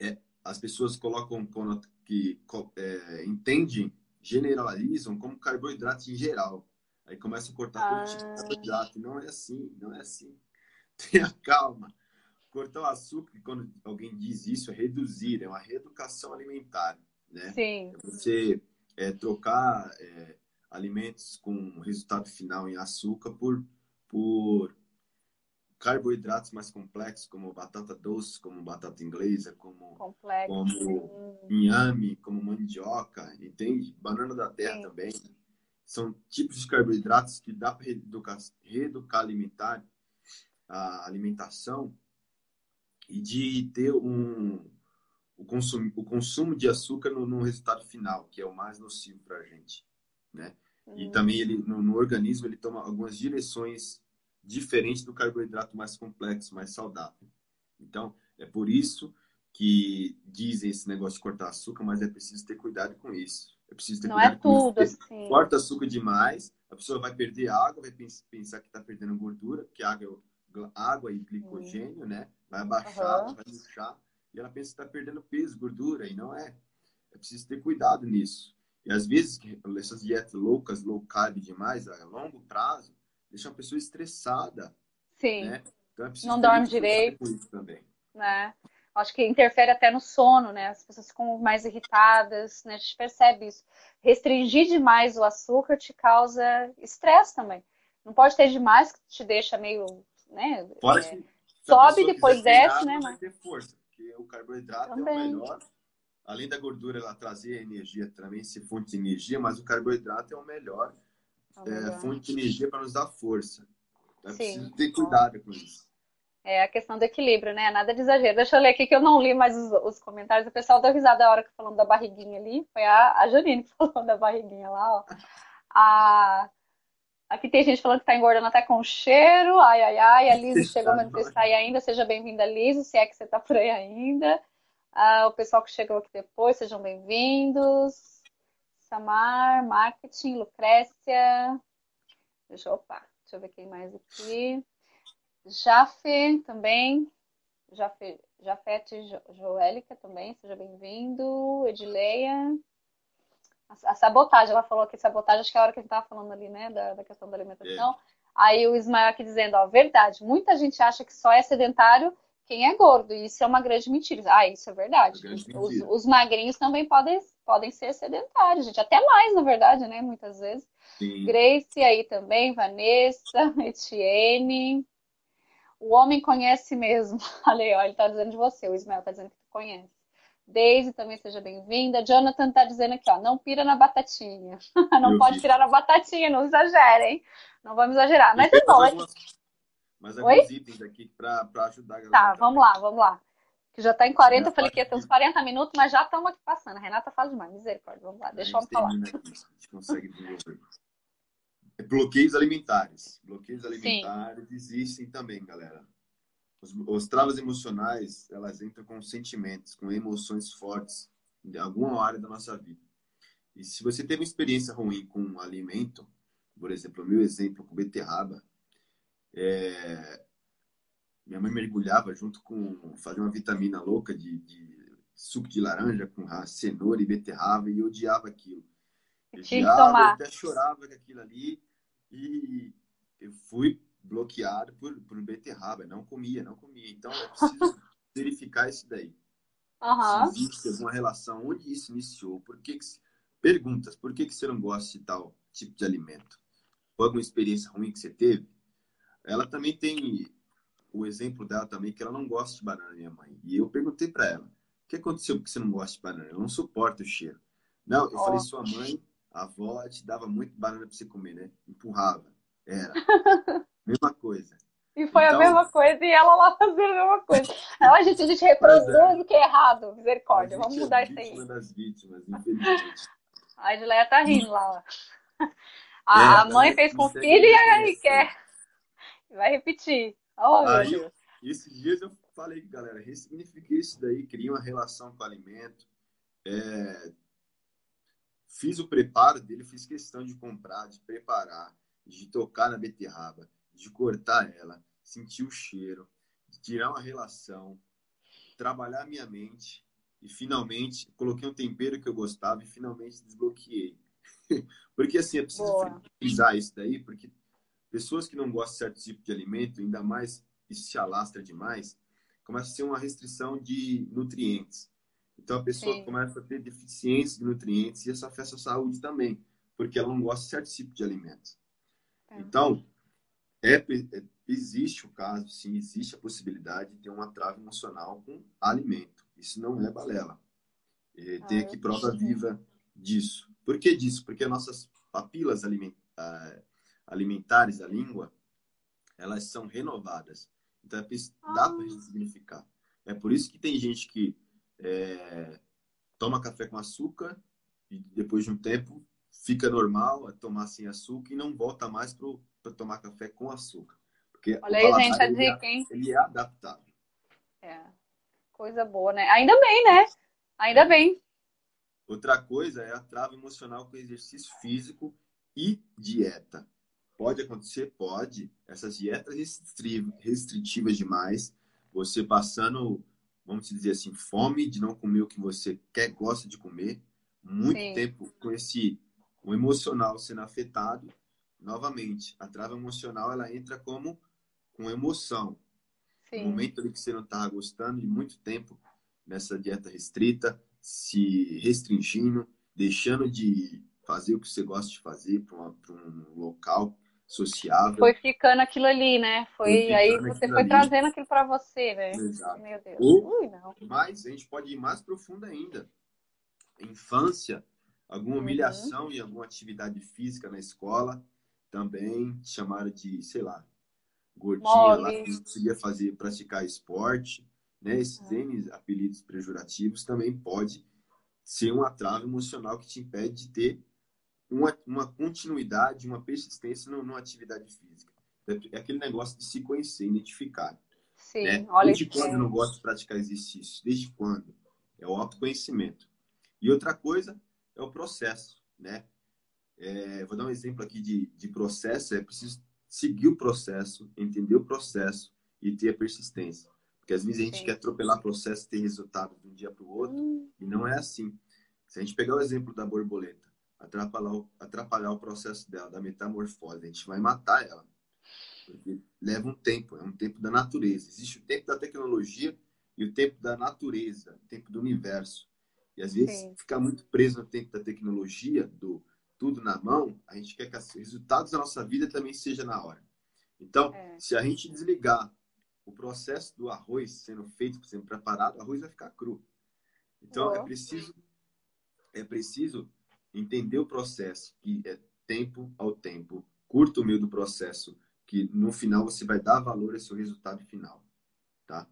B: é, as pessoas colocam que é, entendem, generalizam como carboidrato em geral. Aí começa a cortar ah. todo tipo de carboidrato. Não é assim, não é assim. Tenha calma. Cortar o açúcar, quando alguém diz isso, é reduzir, é uma reeducação alimentar, né?
C: Sim.
B: É você é, trocar é, alimentos com resultado final em açúcar por, por carboidratos mais complexos, como batata doce, como batata inglesa, como,
C: Complexo.
B: como inhame, como mandioca, entende? Banana da terra Sim. também. São tipos de carboidratos que dá para reeducar, reeducar alimentar, a alimentação e de ter um, o, consumo, o consumo de açúcar no, no resultado final, que é o mais nocivo para a gente, né? E hum. também ele no, no organismo ele toma algumas direções diferente do carboidrato mais complexo, mais saudável. Então, é por isso que dizem esse negócio de cortar açúcar, mas é preciso ter cuidado com isso. É preciso ter
C: Não
B: cuidado
C: é tudo assim.
B: Corta açúcar demais, a pessoa vai perder água, vai pensar que está perdendo gordura, porque água, é água e glicogênio, hum. né? Vai abaixar, uhum. vai murchar, e ela pensa que está perdendo peso, gordura, e não é. É preciso ter cuidado nisso. E às vezes, essas dietas loucas, low carb demais, a longo prazo, deixa uma pessoa estressada.
C: Sim. Né? Então é não dorme direito. também. Né? Acho que interfere até no sono, né? As pessoas ficam mais irritadas, né? A gente percebe isso. Restringir demais o açúcar te causa estresse também. Não pode ter demais que te deixa meio, né?
B: Fora é,
C: sobe, depois desce, né?
B: Vai ter força, porque o carboidrato também. é o melhor. Além da gordura, ela trazer energia também, se fonte de energia, mas o carboidrato é o melhor é, fonte de energia para nos dar força. É preciso ter cuidado com isso.
C: É a questão do equilíbrio, né? Nada de exagero. Deixa eu ler aqui que eu não li mais os, os comentários. O pessoal deu risada a hora que falando da barriguinha ali. Foi a, a Janine que falou da barriguinha lá, ó. A, aqui tem gente falando que tá engordando até com cheiro. Ai, ai, ai. A Liz chegou, mas não está aí ainda. Seja bem-vinda, Liz, se é que você tá por aí ainda. Ah, o pessoal que chegou aqui depois, sejam bem-vindos. Samar, Marketing, Lucrécia. Deixa, opa, deixa eu ver quem mais aqui. Jafe também. Jafe, Jafete Joélica também, seja bem-vindo. Edileia. A, a, sabotagem, ela falou que sabotagem, acho que é a hora que a gente estava falando ali, né, da, da questão da alimentação. É. Aí o Ismael aqui dizendo, ó, verdade, muita gente acha que só é sedentário quem é gordo, e isso é uma grande mentira. Ah, isso é verdade. É os, os, magrinhos também podem, podem ser sedentários, gente. Até mais, na verdade, né? Muitas vezes. Sim. Grace aí também, Vanessa, Etienne. O homem conhece mesmo. Olha ó, ele tá dizendo de você, o Ismael tá dizendo que tu conhece. Daisy também seja bem-vinda. Jonathan tá dizendo aqui, ó, não pira na batatinha. não pode vi. pirar na batatinha, não exagerem. Não vamos exagerar. Mas é bom. Algumas
B: mas alguns Oi? itens aqui para ajudar a galera.
C: Tá, vamos lá, vamos lá. Que já está em 40, eu falei que ia ter uns 40 minutos, mas já estamos aqui passando. A Renata fala demais, misericórdia. Vamos lá, deixa eu falar. Aqui, a gente consegue
B: desenvolver. Bloqueios alimentares. Bloqueios alimentares Sim. existem também, galera. Os, os travas emocionais, elas entram com sentimentos, com emoções fortes em alguma área da nossa vida. E se você teve uma experiência ruim com um alimento, por exemplo, o meu exemplo com beterraba, é, minha mãe mergulhava junto com fazer uma vitamina louca de, de suco de laranja com cenoura e beterraba e eu odiava aquilo. Eu odiava, até chorava com aquilo ali e eu fui bloqueado por, por beterraba, não comia, não comia. Então é preciso verificar isso daí.
C: Uhum.
B: Se existe alguma relação, onde isso iniciou, por que, que perguntas, por que, que você não gosta de tal tipo de alimento? Foi alguma experiência ruim que você teve? Ela também tem o exemplo dela também, que ela não gosta de banana, minha mãe. E eu perguntei para ela, o que aconteceu porque você não gosta de banana? Eu não suporto o cheiro. Não, eu oh. falei, sua mãe, a avó, te dava muito banana para você comer, né? Empurrava. Era. mesma coisa.
C: E foi então, a mesma coisa, e ela lá fazendo a mesma coisa. Não, a gente, a gente reproduz é. o que é errado, misericórdia. Vamos mudar
B: é
C: isso aí.
B: das vítimas, infelizmente.
C: A Edileia tá rindo lá. A, é, mãe fez com o filho e aí quer. Vai repetir. Oh, aí,
B: esses dias eu falei, galera, ressignifiquei isso daí, cria uma relação com o alimento. É, fiz o preparo dele, fiz questão de comprar, de preparar, de tocar na beterraba, de cortar ela, sentir o cheiro, de tirar uma relação, trabalhar minha mente e finalmente coloquei um tempero que eu gostava e finalmente desbloqueei. porque assim, é preciso frisar isso daí, porque pessoas que não gostam de certo tipo de alimento, ainda mais isso se alastra demais, começa a ser uma restrição de nutrientes. Então a pessoa Sim. começa a ter deficiência de nutrientes e isso afeta a saúde também, porque ela não gosta de certo tipo de alimentos. É. Então, é, é, existe o caso, sim, existe a possibilidade de ter uma trava emocional com alimento. Isso não é balela. É, ah, tem aqui prova viva disso. Por que disso? Porque nossas papilas ah, alimentares da língua, elas são renovadas. Então, é, dá ah. para significar. É por isso que tem gente que é, toma café com açúcar e depois de um tempo fica normal a tomar sem açúcar e não volta mais para tomar café com açúcar. Porque
C: Olha aí, gente, a dica, é, hein?
B: Ele é adaptável.
C: É. Coisa boa, né? Ainda bem, né? Ainda bem.
B: Outra coisa é a trava emocional com exercício físico e dieta. Pode acontecer? Pode. Essas dietas restritivas demais, você passando, vamos dizer assim, fome de não comer o que você quer, gosta de comer, muito Sim. tempo com esse o emocional sendo afetado, novamente, a trava emocional ela entra como com emoção. Sim. No momento em que você não estava gostando de muito tempo nessa dieta restrita, se restringindo, deixando de fazer o que você gosta de fazer para um local sociável.
C: Foi ficando aquilo ali, né? Foi, foi aí você foi ali. trazendo aquilo para você, né? Exato. Meu Deus.
B: Ou, Ui. Mas a gente pode ir mais profundo ainda. Infância, alguma uhum. humilhação uhum. em alguma atividade física na escola, também chamaram de, sei lá, gordinha Mole. lá que não conseguia fazer, praticar esporte, né? Esses uhum. Apelidos pejorativos também pode ser uma trava emocional que te impede de ter uma, uma continuidade, uma persistência numa atividade física. É aquele negócio de se conhecer, identificar.
C: Sim, né? olha
B: Desde quando eu não gosto de praticar exercício? Desde quando? É o autoconhecimento. E outra coisa é o processo, né? É, vou dar um exemplo aqui de, de processo. É preciso seguir o processo, entender o processo e ter a persistência. Porque às vezes a gente Sim. quer atropelar o processo e ter resultado de um dia para o outro, hum. e não é assim. Se a gente pegar o exemplo da borboleta, atrapalhar o, atrapalhar o processo dela, da metamorfose. A gente vai matar ela. Porque leva um tempo, é um tempo da natureza. Existe o tempo da tecnologia e o tempo da natureza, o tempo do universo. E às vezes Sim. ficar muito preso no tempo da tecnologia, do tudo na mão, a gente quer que os resultados da nossa vida também seja na hora. Então, é. se a gente desligar o processo do arroz sendo feito, sendo preparado, o arroz vai ficar cru. Então, oh. é preciso é preciso entender o processo, que é tempo ao tempo, curto o meio do processo, que no final você vai dar valor ao seu resultado final, tá?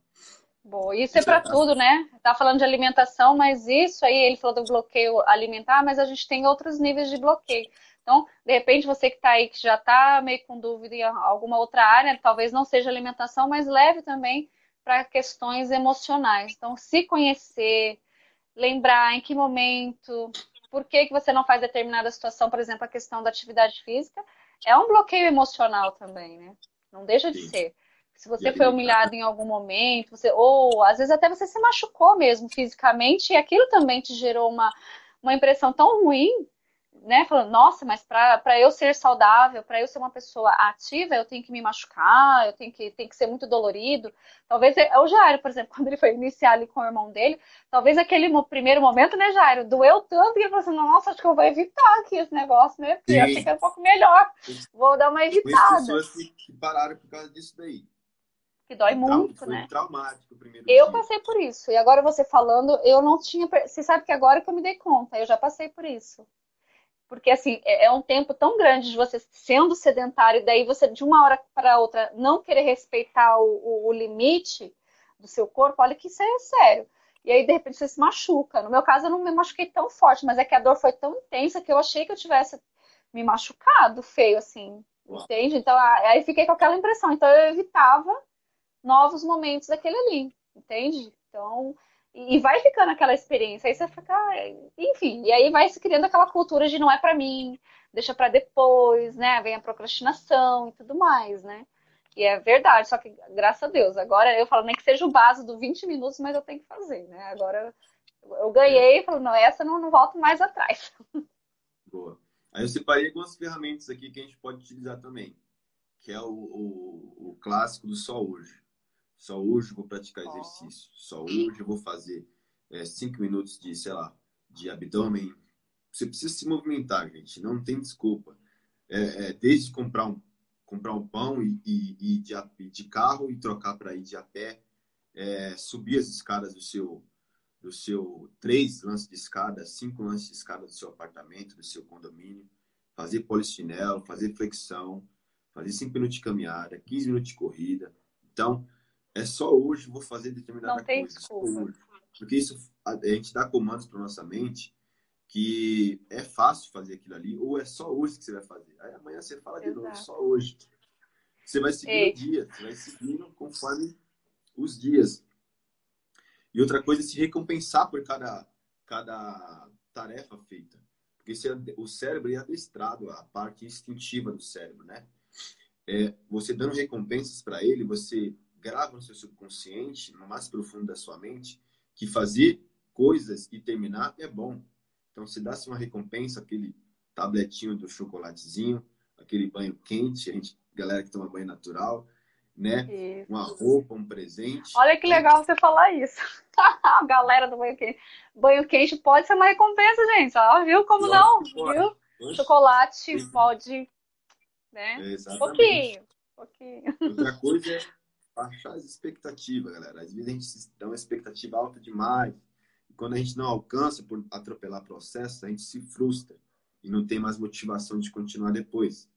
C: Bom, isso é para tudo, né? Tá falando de alimentação, mas isso aí, ele falou do bloqueio alimentar, mas a gente tem outros níveis de bloqueio. Então, de repente, você que está aí, que já está meio com dúvida em alguma outra área, talvez não seja alimentação, mas leve também para questões emocionais. Então, se conhecer, lembrar em que momento, por que, que você não faz determinada situação, por exemplo, a questão da atividade física, é um bloqueio emocional também, né? Não deixa de Sim. ser. Se você foi humilhado em algum momento, você, ou às vezes até você se machucou mesmo fisicamente, e aquilo também te gerou uma, uma impressão tão ruim né, falando, nossa, mas para eu ser saudável, para eu ser uma pessoa ativa, eu tenho que me machucar, eu tenho que, tem que ser muito dolorido. Talvez é, o Jairo, por exemplo, quando ele foi iniciar ali com o irmão dele, talvez aquele primeiro momento, né, Jairo, doeu tanto que ele falou assim, nossa, acho que eu vou evitar aqui esse negócio, né? Porque Sim. eu achei que era um pouco melhor. Vou dar uma evitada.
B: pessoas que pararam por causa disso daí.
C: Que dói muito,
B: foi
C: né?
B: traumático o primeiro
C: Eu
B: dia.
C: passei por isso. E agora você falando, eu não tinha. Você sabe que agora que eu me dei conta, eu já passei por isso. Porque, assim, é, é um tempo tão grande de você sendo sedentário, e daí você, de uma hora para outra, não querer respeitar o, o, o limite do seu corpo, olha que isso é sério. E aí, de repente, você se machuca. No meu caso, eu não me machuquei tão forte, mas é que a dor foi tão intensa que eu achei que eu tivesse me machucado, feio, assim. Entende? Então, aí fiquei com aquela impressão. Então, eu evitava novos momentos daquele ali, entende? Então, e vai ficando aquela experiência. Aí você fica, enfim, e aí vai se criando aquela cultura de não é para mim, deixa para depois, né? Vem a procrastinação e tudo mais, né? E é verdade, só que graças a Deus, agora eu falo nem que seja o base do 20 minutos, mas eu tenho que fazer, né? Agora eu ganhei e falo, não, essa não, não volto mais atrás.
B: Boa. Aí eu separei algumas ferramentas aqui que a gente pode utilizar também, que é o, o, o clássico do só hoje. Só hoje vou praticar exercício. Só hoje eu vou fazer é, cinco minutos de, sei lá, de abdômen. Você precisa se movimentar, gente. Não tem desculpa. É, é, desde comprar um, comprar um pão e, e, e de, de, carro e trocar para ir de a pé, é, subir as escadas do seu do seu três lances de escada, cinco lances de escada do seu apartamento, do seu condomínio, fazer polichinelo, fazer flexão, fazer cinco minutos de caminhada, 15 minutos de corrida. Então, é só hoje vou fazer determinada
C: Não tem coisa. Desculpa.
B: Porque isso a, a gente dá comandos para nossa mente que é fácil fazer aquilo ali, ou é só hoje que você vai fazer. Aí amanhã você fala de novo, só hoje. Você vai seguindo o dia, você vai seguindo conforme os dias. E outra coisa é se recompensar por cada, cada tarefa feita. Porque se o cérebro é adestrado, a parte instintiva do cérebro, né? É, você dando recompensas para ele, você grava no seu subconsciente, no mais profundo da sua mente, que fazer coisas e terminar é bom. Então, se dá-se uma recompensa, aquele tabletinho do chocolatezinho, aquele banho quente, a gente, galera que toma banho natural, né? Isso. Uma roupa, um presente.
C: Olha que legal você falar isso. A galera do banho quente. Banho quente pode ser uma recompensa, gente. Ó, viu como não? Viu? Chocolate pode, né?
B: Exatamente.
C: Um pouquinho. Um pouquinho.
B: Outra coisa é baixar as expectativas, galera. Às vezes a gente dá uma expectativa alta demais. E quando a gente não alcança por atropelar processo, a gente se frustra e não tem mais motivação de continuar depois.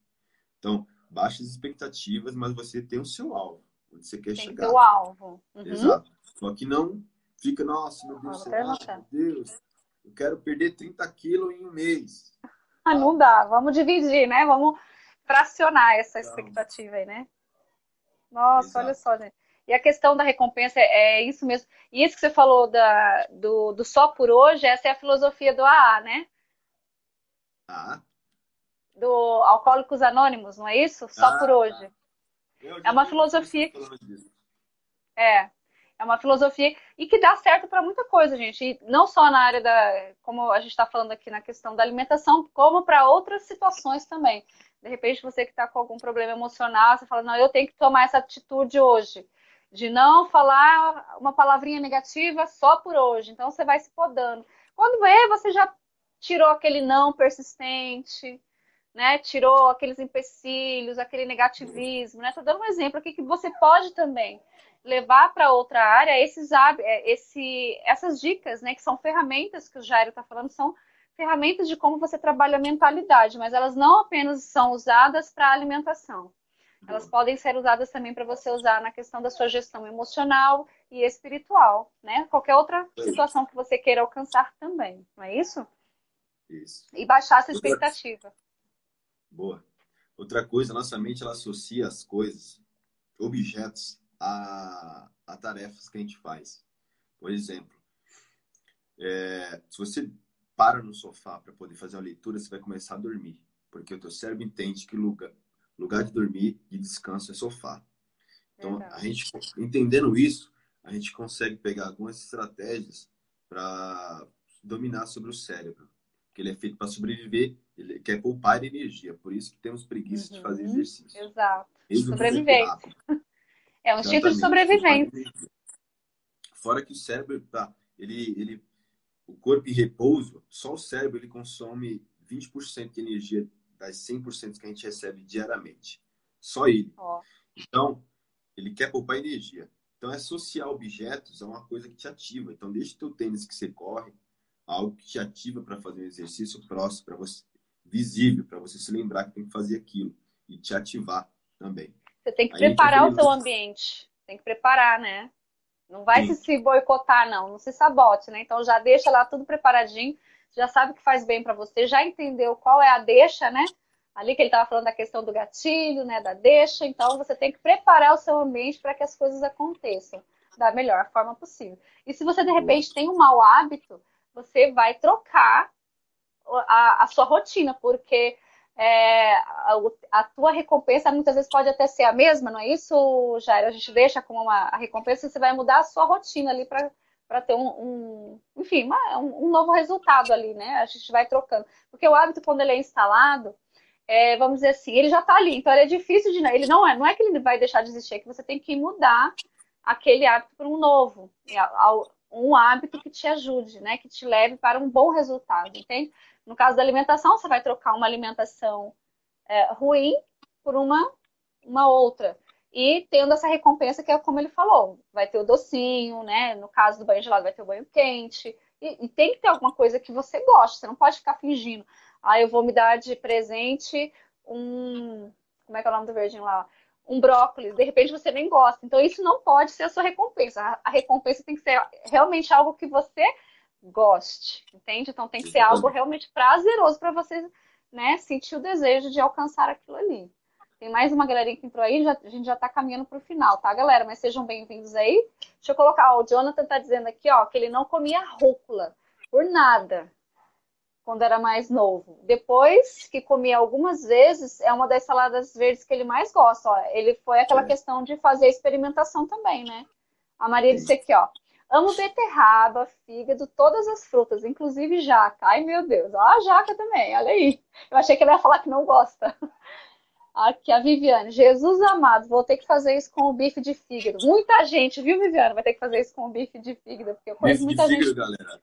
B: Então, baixas expectativas, mas você tem o seu alvo, onde você quer
C: tem
B: chegar.
C: o alvo.
B: Uhum. Exato. Só que não fica, nossa, meu Deus, meu Deus, eu quero perder 30 quilos em um mês.
C: Ah, não dá. Vamos dividir, né? Vamos fracionar essa expectativa aí, né? Nossa, Exato. olha só, gente. E a questão da recompensa é, é isso mesmo. E isso que você falou da, do, do só por hoje, essa é a filosofia do AA, né?
B: Ah
C: do Alcoólicos Anônimos, não é isso? Só ah, por tá. hoje. É uma filosofia. É, é uma filosofia e que dá certo para muita coisa, gente. E não só na área da, como a gente está falando aqui na questão da alimentação, como para outras situações também. De repente, você que está com algum problema emocional, você fala, não, eu tenho que tomar essa atitude hoje. De não falar uma palavrinha negativa só por hoje. Então, você vai se podando. Quando vê, você já tirou aquele não persistente, né? Tirou aqueles empecilhos, aquele negativismo, né? Estou dando um exemplo aqui que você pode também levar para outra área esses é, esse, essas dicas, né? Que são ferramentas que o Jairo está falando, são ferramentas de como você trabalha a mentalidade, mas elas não apenas são usadas para alimentação. Elas podem ser usadas também para você usar na questão da sua gestão emocional e espiritual, né? Qualquer outra situação que você queira alcançar também, não é isso?
B: Isso.
C: E baixar essa expectativa.
B: Boa. Outra coisa, nossa mente ela associa as coisas, objetos, a, a tarefas que a gente faz. Por exemplo, é, se você para no sofá para poder fazer uma leitura, você vai começar a dormir, porque o teu cérebro entende que lugar, lugar de dormir e descanso é sofá. Então, a gente entendendo isso, a gente consegue pegar algumas estratégias para dominar sobre o cérebro, que ele é feito para sobreviver ele quer poupar energia, por isso que temos preguiça uhum. de fazer uhum. exercício.
C: Exato. Sobrevivente. É um instinto de sobrevivência.
B: Fora que o cérebro, tá, ele, ele, o corpo em repouso, só o cérebro ele consome 20% de energia das 100% que a gente recebe diariamente. Só ele. Oh. Então, ele quer poupar energia. Então, associar objetos é uma coisa que te ativa. Então, deixa o teu tênis que você corre, algo que te ativa para fazer um exercício próximo para você visível, para você se lembrar que tem que fazer aquilo e te ativar também.
C: Você tem que Aí preparar o seu ambiente. Tem que preparar, né? Não vai se, se boicotar, não. Não se sabote, né? Então já deixa lá tudo preparadinho. Já sabe que faz bem para você. Já entendeu qual é a deixa, né? ali que ele estava falando da questão do gatilho, né, da deixa, então você tem que preparar o seu ambiente para que as coisas aconteçam da melhor forma possível. E se você de repente tem um mau hábito, você vai trocar a, a sua rotina, porque é, a, a, tua recompensa muitas vezes pode até ser a mesma, não é isso, Jair? A gente deixa como uma a recompensa, você vai mudar a sua rotina ali para ter um, um, enfim, uma, um, um, novo resultado ali, né? A gente vai trocando. Porque o hábito, quando ele é instalado, é, vamos dizer assim, ele já está ali, então ele é difícil de. Ele não é, não é que ele vai deixar de existir, é que você tem que mudar aquele hábito para um novo, um hábito que te ajude, né? Que te leve para um bom resultado, entende? No caso da alimentação, você vai trocar uma alimentação é, ruim por uma, uma outra. E tendo essa recompensa que é como ele falou, vai ter o docinho, né? No caso do banho gelado, vai ter o banho quente. E, e tem que ter alguma coisa que você goste. Você não pode ficar fingindo. Ah, eu vou me dar de presente um. Como é que é o nome do verdinho lá? Um brócolis. De repente você nem gosta. Então isso não pode ser a sua recompensa. A recompensa tem que ser realmente algo que você goste, entende? Então tem que ser algo realmente prazeroso para você, né, sentir o desejo de alcançar aquilo ali. Tem mais uma galerinha que entrou aí, já, a gente já está caminhando para o final, tá, galera? Mas sejam bem-vindos aí. Deixa eu colocar, ó, o Jonathan está dizendo aqui, ó, que ele não comia rúcula por nada quando era mais novo. Depois que comia algumas vezes, é uma das saladas verdes que ele mais gosta. Ó. Ele foi aquela questão de fazer experimentação também, né? A Maria disse aqui, ó. Amo beterraba, fígado, todas as frutas, inclusive jaca. Ai, meu Deus. Ó, a jaca também, olha aí. Eu achei que ele ia falar que não gosta. Aqui a Viviane. Jesus amado, vou ter que fazer isso com o bife de fígado. Muita gente, viu, Viviane? Vai ter que fazer isso com o bife de fígado, porque eu conheço bife muita de fígado,
B: gente. galera.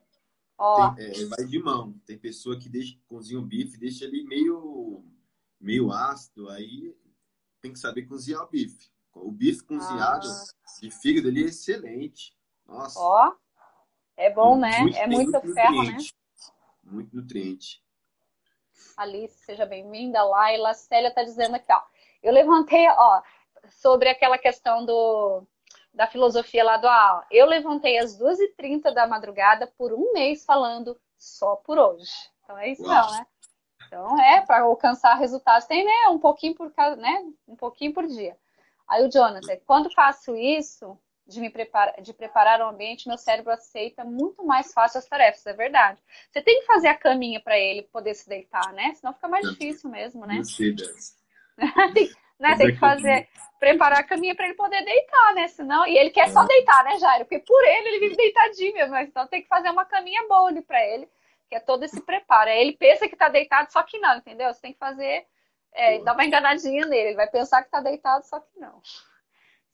B: Ó. Tem, é, vai de mão. Tem pessoa que deixa, cozinha o bife, deixa ele meio, meio ácido, aí tem que saber cozinhar o bife. O bife cozinhado ah. de fígado, ele é excelente. Nossa.
C: Ó, é bom, né? Muito, é muito, muito ferro, né?
B: Muito nutriente.
C: Alice, seja bem-vinda. Laila, Célia tá dizendo aqui, ó. Eu levantei, ó, sobre aquela questão do, da filosofia lá do A. Eu levantei às 2h30 da madrugada por um mês falando só por hoje. Então é isso, não, né? Então é, para alcançar resultados, tem né, um pouquinho por né, um pouquinho por dia. Aí o Jonathan, quando faço isso, de me preparar, de preparar o ambiente, meu cérebro aceita muito mais fácil as tarefas, é verdade. Você tem que fazer a caminha para ele poder se deitar, né? Senão fica mais difícil mesmo, né? tem, né? tem que fazer, preparar a caminha para ele poder deitar, né? Senão, e ele quer só é. deitar, né, Jairo? Porque por ele ele vive deitadinho mesmo, mas então tem que fazer uma caminha boa ali para ele, que é todo esse preparo. Ele pensa que tá deitado, só que não, entendeu? Você tem que fazer, é, dar uma enganadinha nele. Ele vai pensar que tá deitado, só que não.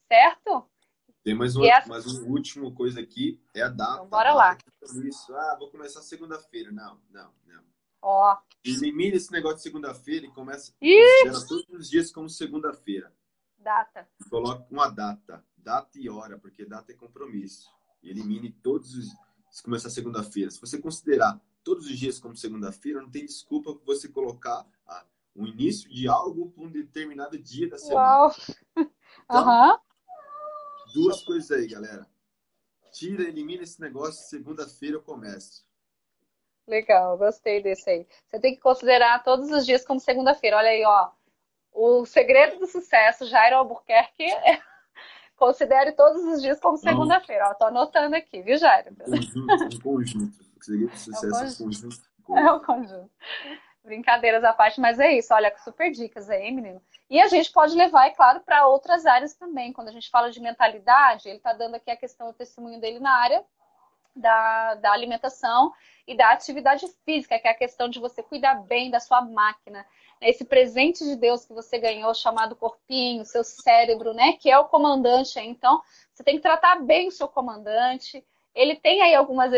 C: Certo?
B: Tem mais uma, essa... mais uma última coisa aqui, é a data. Então,
C: bora lá.
B: Isso. Ah, vou começar segunda-feira. Não, não, não.
C: Ó.
B: Elimine esse negócio de segunda-feira e começa todos os dias como segunda-feira.
C: Data.
B: Coloque uma data. Data e hora, porque data é compromisso. E elimine todos os. Se começar segunda-feira. Se você considerar todos os dias como segunda-feira, não tem desculpa você colocar ah, o início de algo para um determinado dia da semana.
C: Uau! Então, uhum
B: duas coisas aí, galera. Tira, elimina esse negócio, segunda-feira eu começo.
C: Legal, gostei desse aí. Você tem que considerar todos os dias como segunda-feira. Olha aí, ó. O segredo do sucesso, Jairo Albuquerque, é... considere todos os dias como segunda-feira. Tô anotando aqui, viu, Jairo?
B: Um conjunto, um conjunto. O segredo do sucesso é um conjunto. É um conjunto.
C: É um conjunto. Brincadeiras à parte, mas é isso. Olha, super dicas aí, menino. E a gente pode levar, é claro, para outras áreas também. Quando a gente fala de mentalidade, ele está dando aqui a questão do testemunho dele na área da, da alimentação e da atividade física, que é a questão de você cuidar bem da sua máquina. Esse presente de Deus que você ganhou, chamado corpinho, seu cérebro, né? Que é o comandante. Então, você tem que tratar bem o seu comandante. Ele tem aí algumas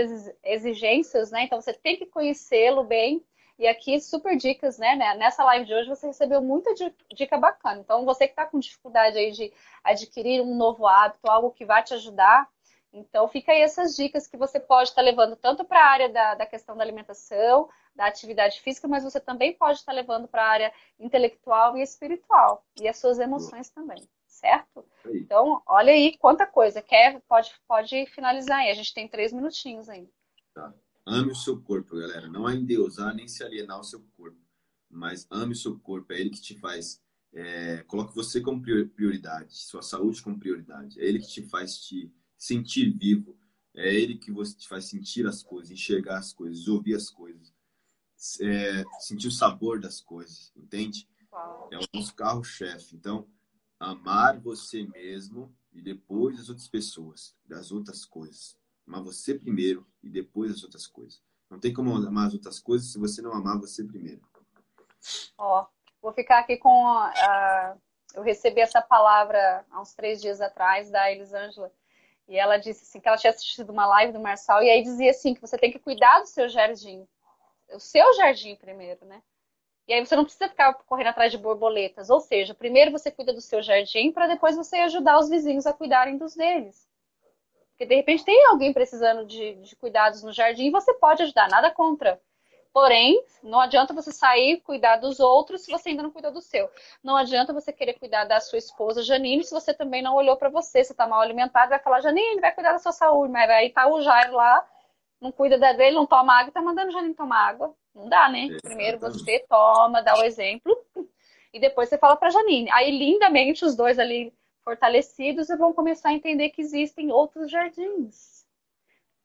C: exigências, né? Então, você tem que conhecê-lo bem e aqui, super dicas, né, né? Nessa live de hoje você recebeu muita dica bacana. Então, você que está com dificuldade aí de adquirir um novo hábito, algo que vai te ajudar, então fica aí essas dicas que você pode estar tá levando tanto para a área da, da questão da alimentação, da atividade física, mas você também pode estar tá levando para a área intelectual e espiritual, e as suas emoções também, certo? Então, olha aí quanta coisa. Quer, pode, pode finalizar aí. A gente tem três minutinhos ainda.
B: Tá. Ame o seu corpo, galera. Não é endeusar nem se alienar o seu corpo. mas ame o seu corpo. É ele que te faz. É, coloque você como prioridade, sua saúde como prioridade. É ele que te faz te sentir vivo. É ele que você te faz sentir as coisas, enxergar as coisas, ouvir as coisas, é, sentir o sabor das coisas, entende? É o nosso carro-chefe. Então, amar você mesmo e depois as outras pessoas, das outras coisas. Amar você primeiro e depois as outras coisas. Não tem como amar as outras coisas se você não amar você primeiro.
C: Ó, vou ficar aqui com eu recebi essa palavra há uns três dias atrás da Elisângela e ela disse assim que ela tinha assistido uma live do Marçal e aí dizia assim que você tem que cuidar do seu jardim, o seu jardim primeiro, né? E aí você não precisa ficar correndo atrás de borboletas, ou seja, primeiro você cuida do seu jardim para depois você ajudar os vizinhos a cuidarem dos deles. Porque de repente tem alguém precisando de, de cuidados no jardim e você pode ajudar, nada contra. Porém, não adianta você sair cuidar dos outros se você ainda não cuidou do seu. Não adianta você querer cuidar da sua esposa Janine se você também não olhou para você. Você está mal alimentado, vai falar, Janine, vai cuidar da sua saúde. Mas aí tá o Jairo lá, não cuida da dele, não toma água, tá mandando Janine tomar água. Não dá, né? Primeiro você toma, dá o exemplo, e depois você fala para Janine. Aí, lindamente, os dois ali fortalecidos vão começar a entender que existem outros jardins.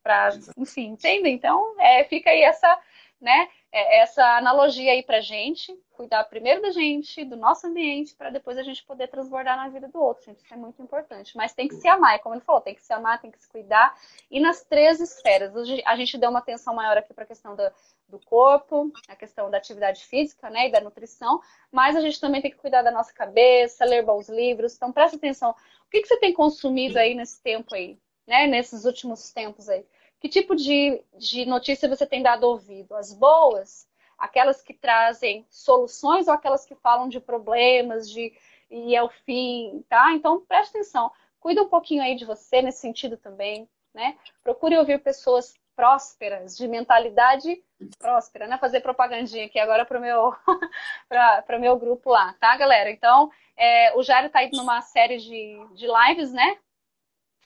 C: Pra, enfim, entende? Então, é, fica aí essa né, é, essa analogia aí pra gente, cuidar primeiro da gente, do nosso ambiente, para depois a gente poder transbordar na vida do outro, gente. Isso é muito importante. Mas tem que se amar, como ele falou, tem que se amar, tem que se cuidar. E nas três esferas, a gente deu uma atenção maior aqui para a questão do, do corpo, a questão da atividade física, né, e da nutrição, mas a gente também tem que cuidar da nossa cabeça, ler bons livros. Então presta atenção. O que, que você tem consumido aí nesse tempo aí, né, nesses últimos tempos aí? Que tipo de, de notícia você tem dado ouvido? As boas? Aquelas que trazem soluções ou aquelas que falam de problemas, de e é o fim, tá? Então preste atenção. Cuida um pouquinho aí de você nesse sentido também, né? Procure ouvir pessoas prósperas, de mentalidade próspera, né? Fazer propagandinha aqui agora para o meu, meu grupo lá, tá, galera? Então, é, o Jairo está indo numa série de, de lives, né?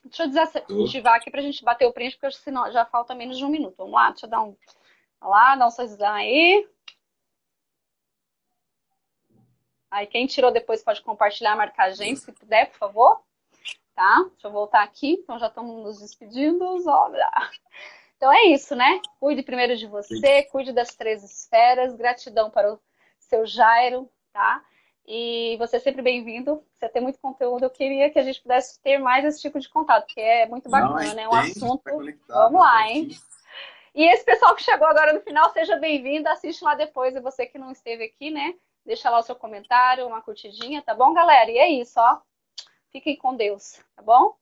C: Deixa eu desativar aqui pra gente bater o print, porque senão já falta menos de um minuto. Vamos lá, deixa eu dar um. Vamos lá, dá um sorrisão aí. Aí, quem tirou depois pode compartilhar, marcar a gente, se puder, por favor. Tá? Deixa eu voltar aqui. Então, já estamos nos despedindo. Olha. Então, é isso, né? Cuide primeiro de você, cuide das três esferas. Gratidão para o seu Jairo, tá? E você é sempre bem-vindo. Você tem muito conteúdo. Eu queria que a gente pudesse ter mais esse tipo de contato, porque é muito bacana, Não, né? Um assunto. Vamos lá, hein? E esse pessoal que chegou agora no final, seja bem-vindo. Assiste lá depois. E você que não esteve aqui, né? Deixa lá o seu comentário, uma curtidinha, tá bom, galera? E é isso, ó. Fiquem com Deus, tá bom?